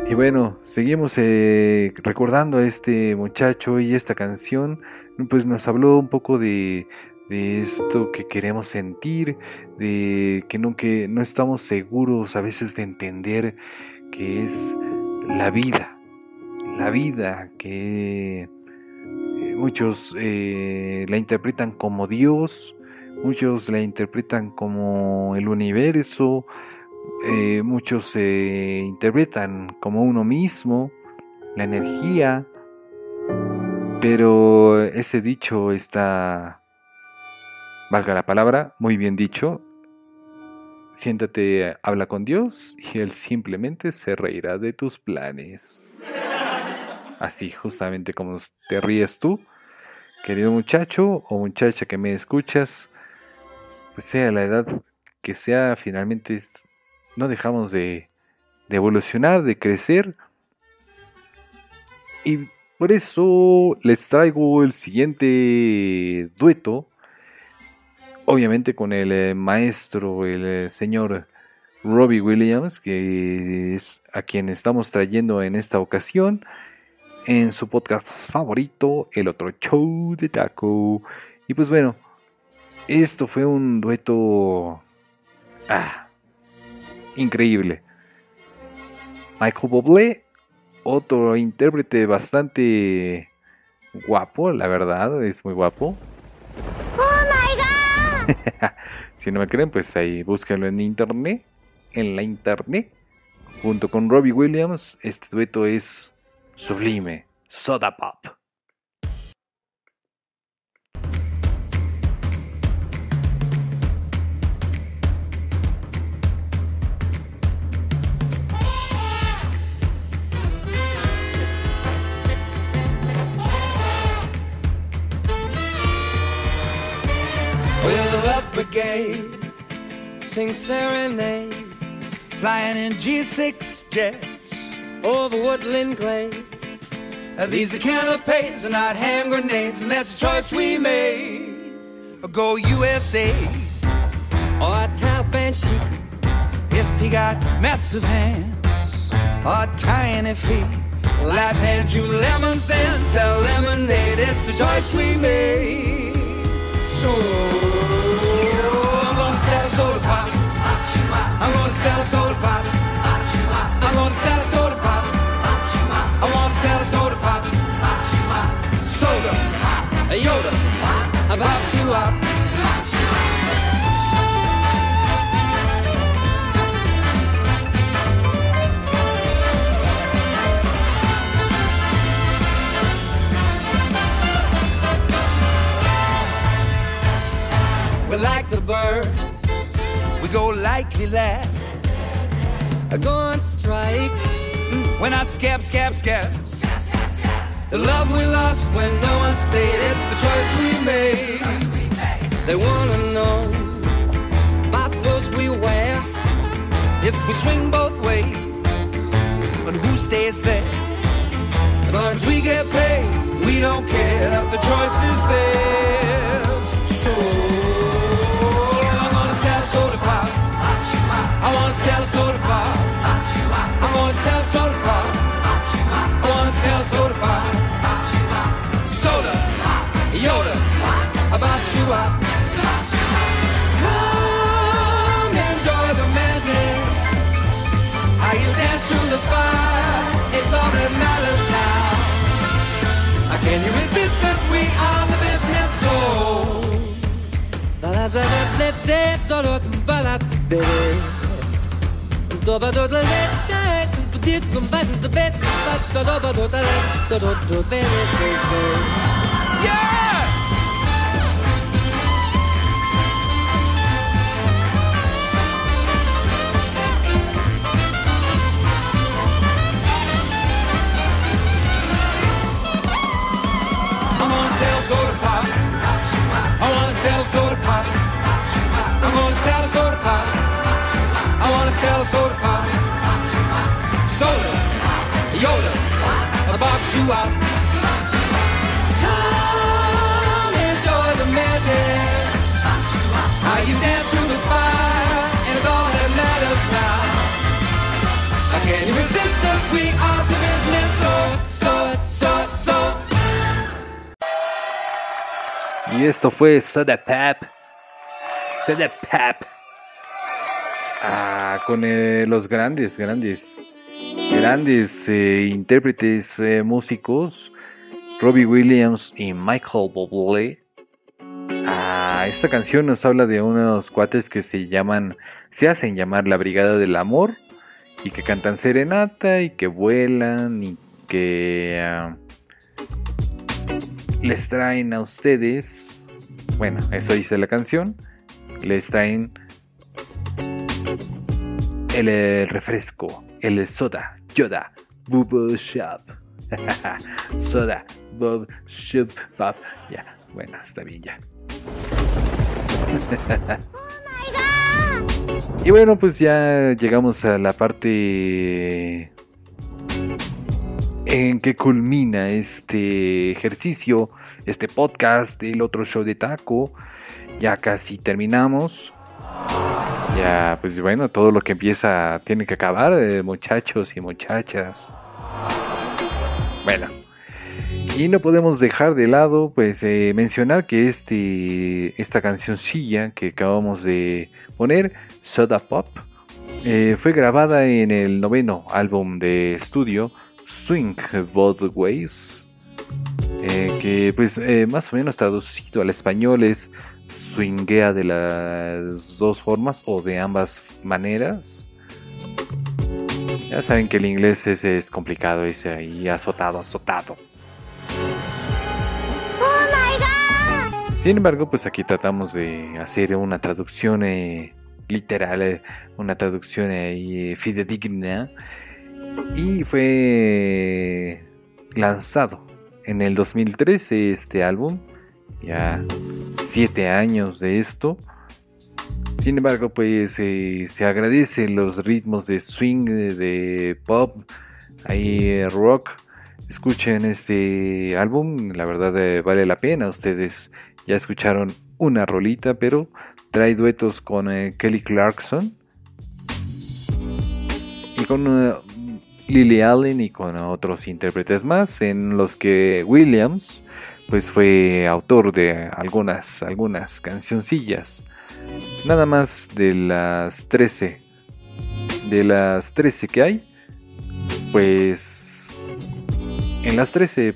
Y bueno, seguimos eh, recordando a este muchacho y esta canción, pues nos habló un poco de, de esto que queremos sentir, de que no, que no estamos seguros a veces de entender que es la vida, la vida que eh, muchos eh, la interpretan como Dios, muchos la interpretan como el universo, eh, muchos se interpretan como uno mismo, la energía, pero ese dicho está, valga la palabra, muy bien dicho. Siéntate, habla con Dios y Él simplemente se reirá de tus planes. Así, justamente como te ríes tú, querido muchacho o muchacha que me escuchas, pues sea la edad que sea, finalmente no dejamos de, de evolucionar, de crecer. Y por eso les traigo el siguiente dueto, obviamente con el eh, maestro, el eh, señor Robbie Williams, que es a quien estamos trayendo en esta ocasión en su podcast favorito, El Otro Show de Taco. Y pues bueno, esto fue un dueto ah, increíble. Michael Bublé, otro intérprete bastante guapo, la verdad, es muy guapo. si no me creen, pues ahí búsquenlo en internet, en la internet, junto con Robbie Williams. Este dueto es sublime, soda pop. Sings serenade, flying in G6 jets over woodland glade. Uh, These are canapes and not hand grenades, and that's a choice we made. Go USA or Taliban chic if he got massive hands or tiny feet. Life hands you lemons, then sell lemonade. It's the choice we made. So I'm gonna sell a soda pop. I'm gonna sell a soda pop. I wanna sell a soda pop. Soda, a Yoda, about you up. We like the bird, go likely last. I go on strike, mm, we're not scab, scab, scabs. The love we lost when no one stayed, it's the choice we made. They wanna know about clothes we wear, if we swing both ways, but who stays there? As long as we get paid, we don't care. The choice is theirs. Avança Zorba, avança Zorba, avança Zorba, Soda, Yoda, Abachua. Come enjoy the madness. How you dance through the fire, it's all that matters now. Uh, can you resist us? We are the business oh. soul. Sell soda pop. I wanna sell soda pop. I'm gonna sell soda pop. I wanna sell a soda pop. Soda, Yoda, about you out. Come enjoy the madness. How you dance through the fire, and it's all that matters now. Can you resist us? We are the business. So, so, so, so. Y esto fue Soda Pop. Soda Pop. Ah, con eh, los grandes, grandes, grandes eh, intérpretes, eh, músicos Robbie Williams y Michael Bublé. Ah, esta canción nos habla de unos cuates que se llaman, se hacen llamar la Brigada del Amor y que cantan serenata y que vuelan y que ah, les traen a ustedes, bueno, eso dice la canción, les traen el, refresco, el soda, Yoda, Bubble Shop. soda, Bob, Shop, Pop. Ya, bueno, está bien ya. y bueno, pues ya llegamos a la parte en que culmina este ejercicio, este podcast, el otro show de taco. Ya casi terminamos. Ya, pues bueno, todo lo que empieza tiene que acabar, eh, muchachos y muchachas. Bueno, y no podemos dejar de lado, pues, eh, mencionar que este, esta cancioncilla que acabamos de poner, Soda Pop, eh, fue grabada en el noveno álbum de estudio, Swing Both Ways, que pues más o menos traducido al español es swinguea de las dos formas o de ambas maneras. Ya saben que el inglés es, es complicado, es ahí azotado, azotado. Sin embargo, pues aquí tratamos de hacer una traducción eh, literal, eh, una traducción eh, fidedigna. Y fue lanzado en el 2013 este álbum. Ya siete años de esto. Sin embargo, pues eh, se agradecen los ritmos de swing, de, pop, ahí eh, rock. Escuchen este álbum, la verdad eh, vale la pena. Ustedes ya escucharon una rolita, pero trae duetos con Kelly Clarkson y con Lily Allen y con otros intérpretes más, en los que Williams pues fue autor de algunas algunas cancioncillas. Nada más de las 13 de las 13 que hay, pues en las 13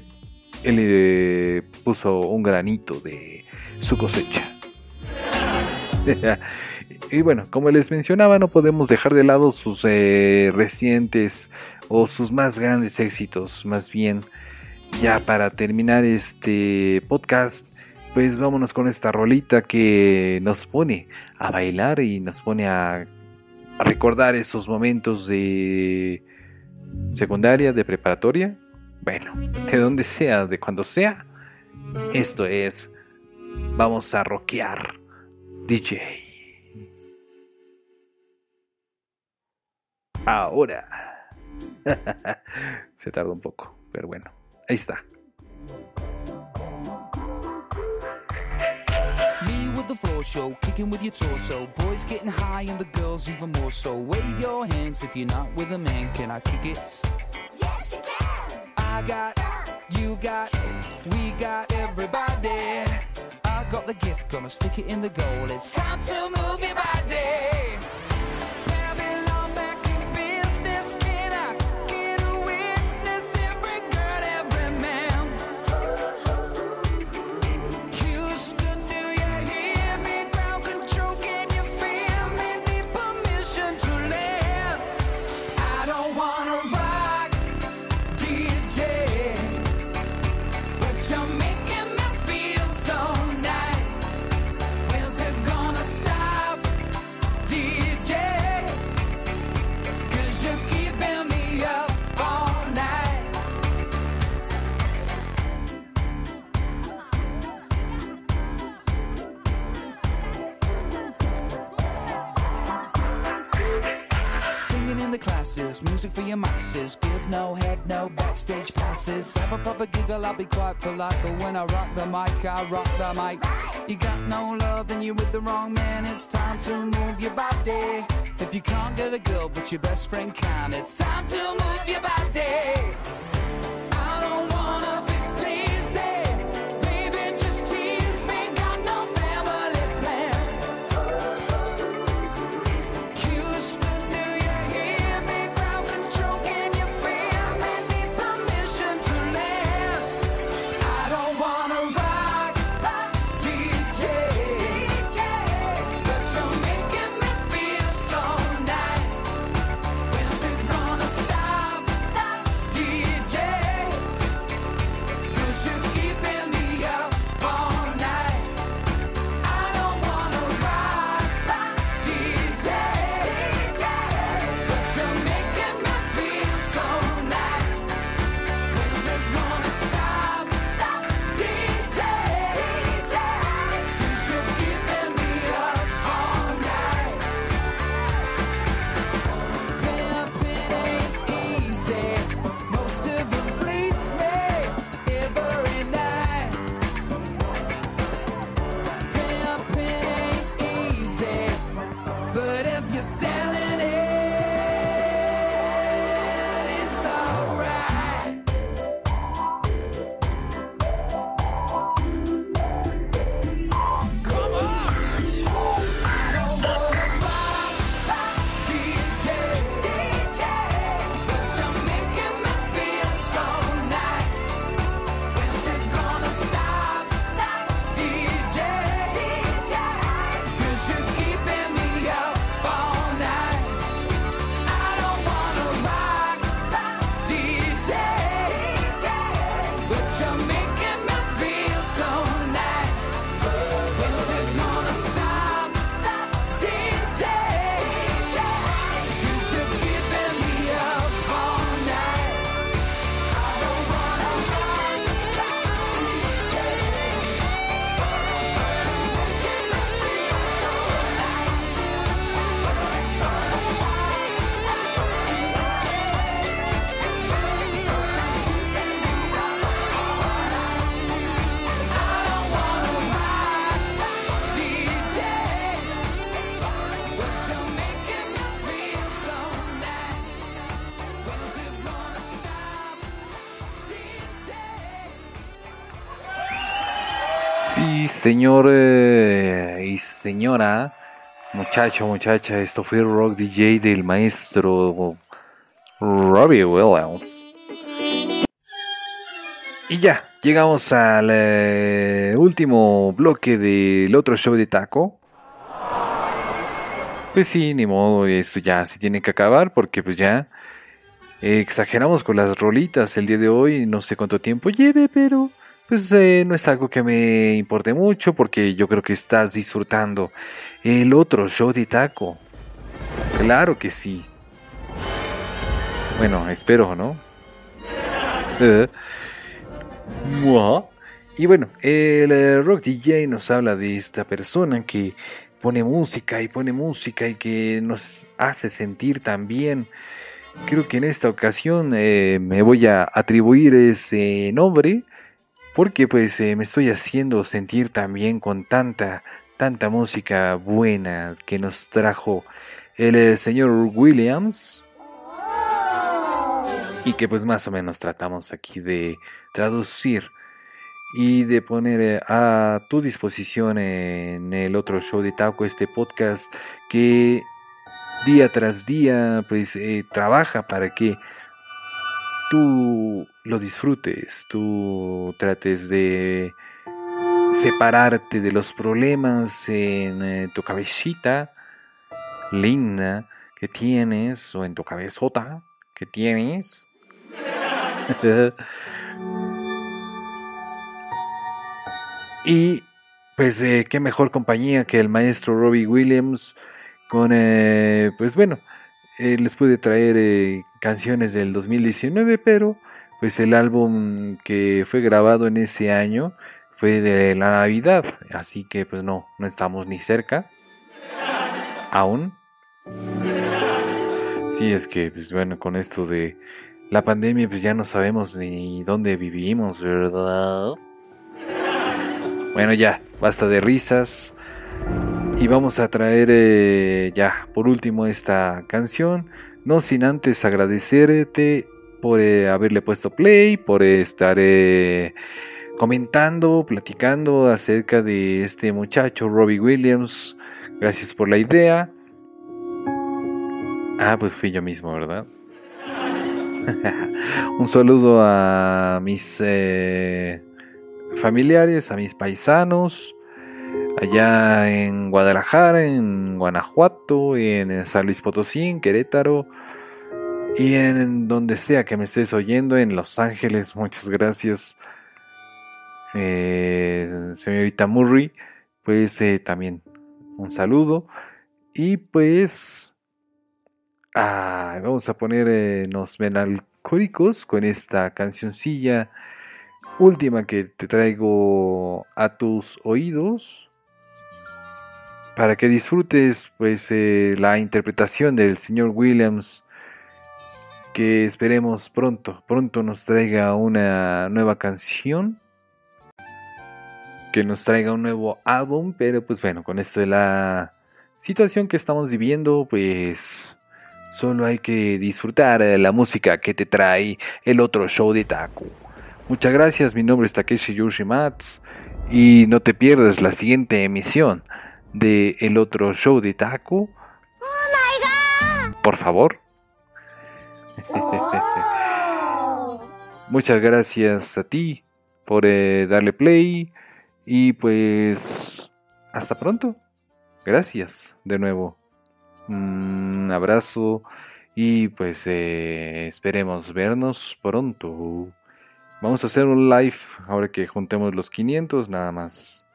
él eh, puso un granito de su cosecha. y bueno, como les mencionaba, no podemos dejar de lado sus eh, recientes o sus más grandes éxitos, más bien ya para terminar este podcast, pues vámonos con esta rolita que nos pone a bailar y nos pone a, recordar esos momentos de secundaria, de preparatoria, bueno, de donde sea, de cuando sea. Esto es, vamos a rockear DJ. Ahora. Se tarda un poco, pero bueno, ahí está. Me with the floor show, kicking with your torso. Boys getting high and the girls even more so. Wave your hands if you're not with a man. Can I kick it? Yes, you can. I got, you got, we got everybody. I got the gift, gonna stick it in the goal. It's time to move your body. Have a giggle, I'll be quite polite. But when I rock the mic, I rock the mic. You got no love, then you're with the wrong man. It's time to move your body. If you can't get a girl, but your best friend can, it's time to move your body. Señor eh, y señora, muchacho, muchacha, esto fue Rock DJ del maestro Robbie Williams. Y ya, llegamos al eh, último bloque del otro show de taco. Pues sí, ni modo, esto ya se tiene que acabar porque pues ya exageramos con las rolitas el día de hoy, no sé cuánto tiempo lleve, pero pues eh, no es algo que me importe mucho porque yo creo que estás disfrutando el otro show de taco. Claro que sí. Bueno, espero, ¿no? Eh. Y bueno, el eh, Rock DJ nos habla de esta persona que pone música y pone música y que nos hace sentir también. Creo que en esta ocasión me voy a atribuir ese nombre porque pues eh, me estoy haciendo sentir también con tanta, tanta música buena que nos trajo el eh, señor Williams. Y que pues más o menos tratamos aquí de traducir y de poner eh, a tu disposición en el otro show de Taco este podcast que día tras día pues trabaja para que tú lo disfrutes, tú trates de separarte de los problemas en eh, tu cabecita linda que tienes o en tu cabezota que tienes. y pues eh, qué mejor compañía que el maestro Robbie Williams con eh, pues bueno eh, les pude traer canciones del 2019 pero pues el álbum que fue grabado en ese año fue de la Navidad así que pues no no estamos ni cerca. Aún. Sí es que pues bueno con esto de la pandemia pues ya no sabemos ni dónde vivimos verdad bueno ya basta de risas. Y vamos a traer eh, ya por último esta canción. No sin antes agradecerte por eh, haberle puesto play, por estar eh, comentando, platicando acerca de este muchacho Robbie Williams. Gracias por la idea. Ah, pues fui yo mismo, ¿verdad? Un saludo a mis eh, familiares, a mis paisanos allá en Guadalajara, en Guanajuato, en San Luis Potosí, en Querétaro y en donde sea que me estés oyendo, en Los Ángeles, muchas gracias. Eh, señorita Murray, pues eh, también un saludo. Y pues vamos a ponernos melancólicos con esta cancioncilla última que te traigo a tus oídos para que disfrutes pues eh, la interpretación del señor Williams que esperemos pronto pronto nos traiga una nueva canción que nos traiga un nuevo álbum pero pues bueno con esto de la situación que estamos viviendo pues solo hay que disfrutar de la música que te trae el otro show de Taku muchas gracias mi nombre es Takeshi Yoshimatsu y no te pierdas la siguiente emisión de el otro show de Taku. Por favor. Muchas gracias a ti por eh, darle play y pues hasta pronto. Gracias de nuevo. Un abrazo y pues eh, esperemos vernos pronto. Vamos a hacer un live ahora que juntemos los 500 nada más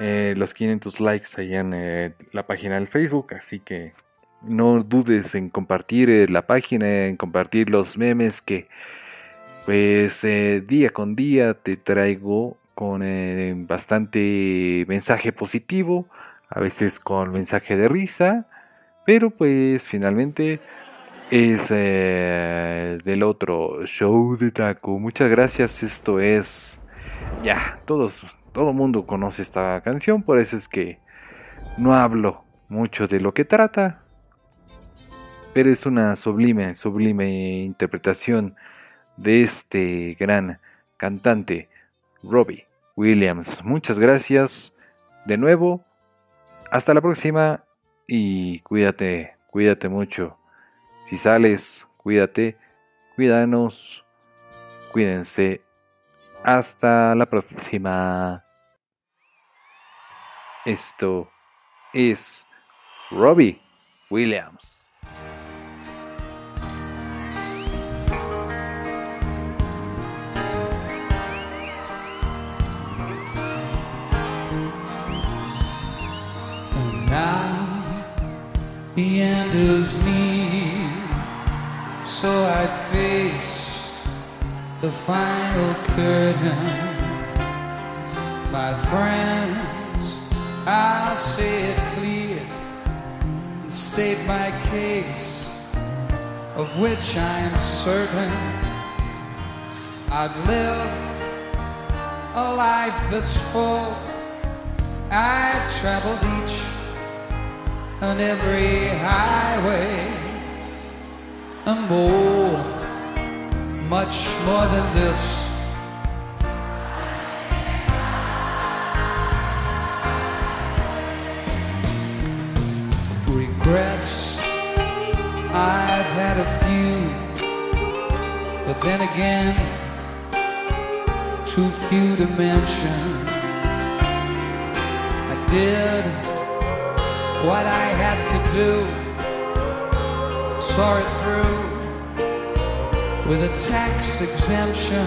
eh, los 500 likes allá en la página del Facebook, así que no dudes en compartir eh, la página, en compartir los memes que pues eh, día con día te traigo con eh, bastante mensaje positivo, a veces con mensaje de risa, pero pues finalmente es del otro show de taco. Muchas gracias, esto es ya, todos todo mundo conoce esta canción, por eso es que no hablo mucho de lo que trata, pero es una sublime, sublime interpretación de este gran cantante, Robbie Williams. Muchas gracias de nuevo. Hasta la próxima y cuídate, cuídate mucho. Si sales, cuídate, cuídanos, cuídense. Hasta la próxima. Esto es Robbie Williams. Final curtain. My friends, I'll say it clear and state my case, of which I'm certain. I've lived a life that's full. I've traveled each and every highway and more, much more than this. Regrets, I've had a few, but then again, too few to mention. I did what I had to do, saw it through with a tax exemption.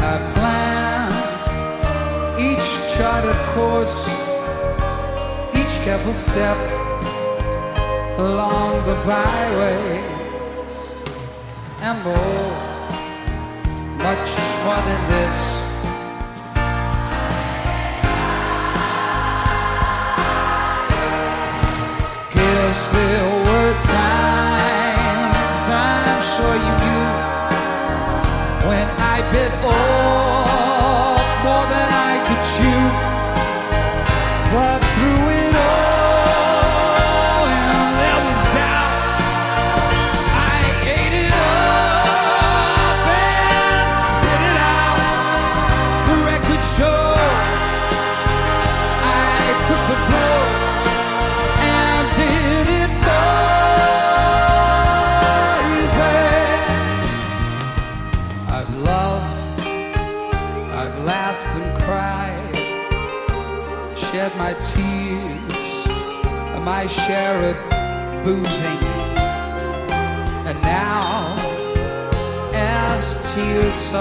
I plan each charted course, each careful step along the byway, and more, much more than this. Guess there when I bit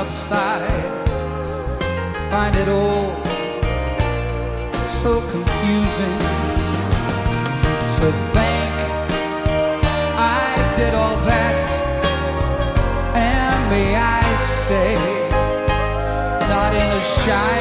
subside, find it all so confusing. To think I did all that, and may I say, not in a shy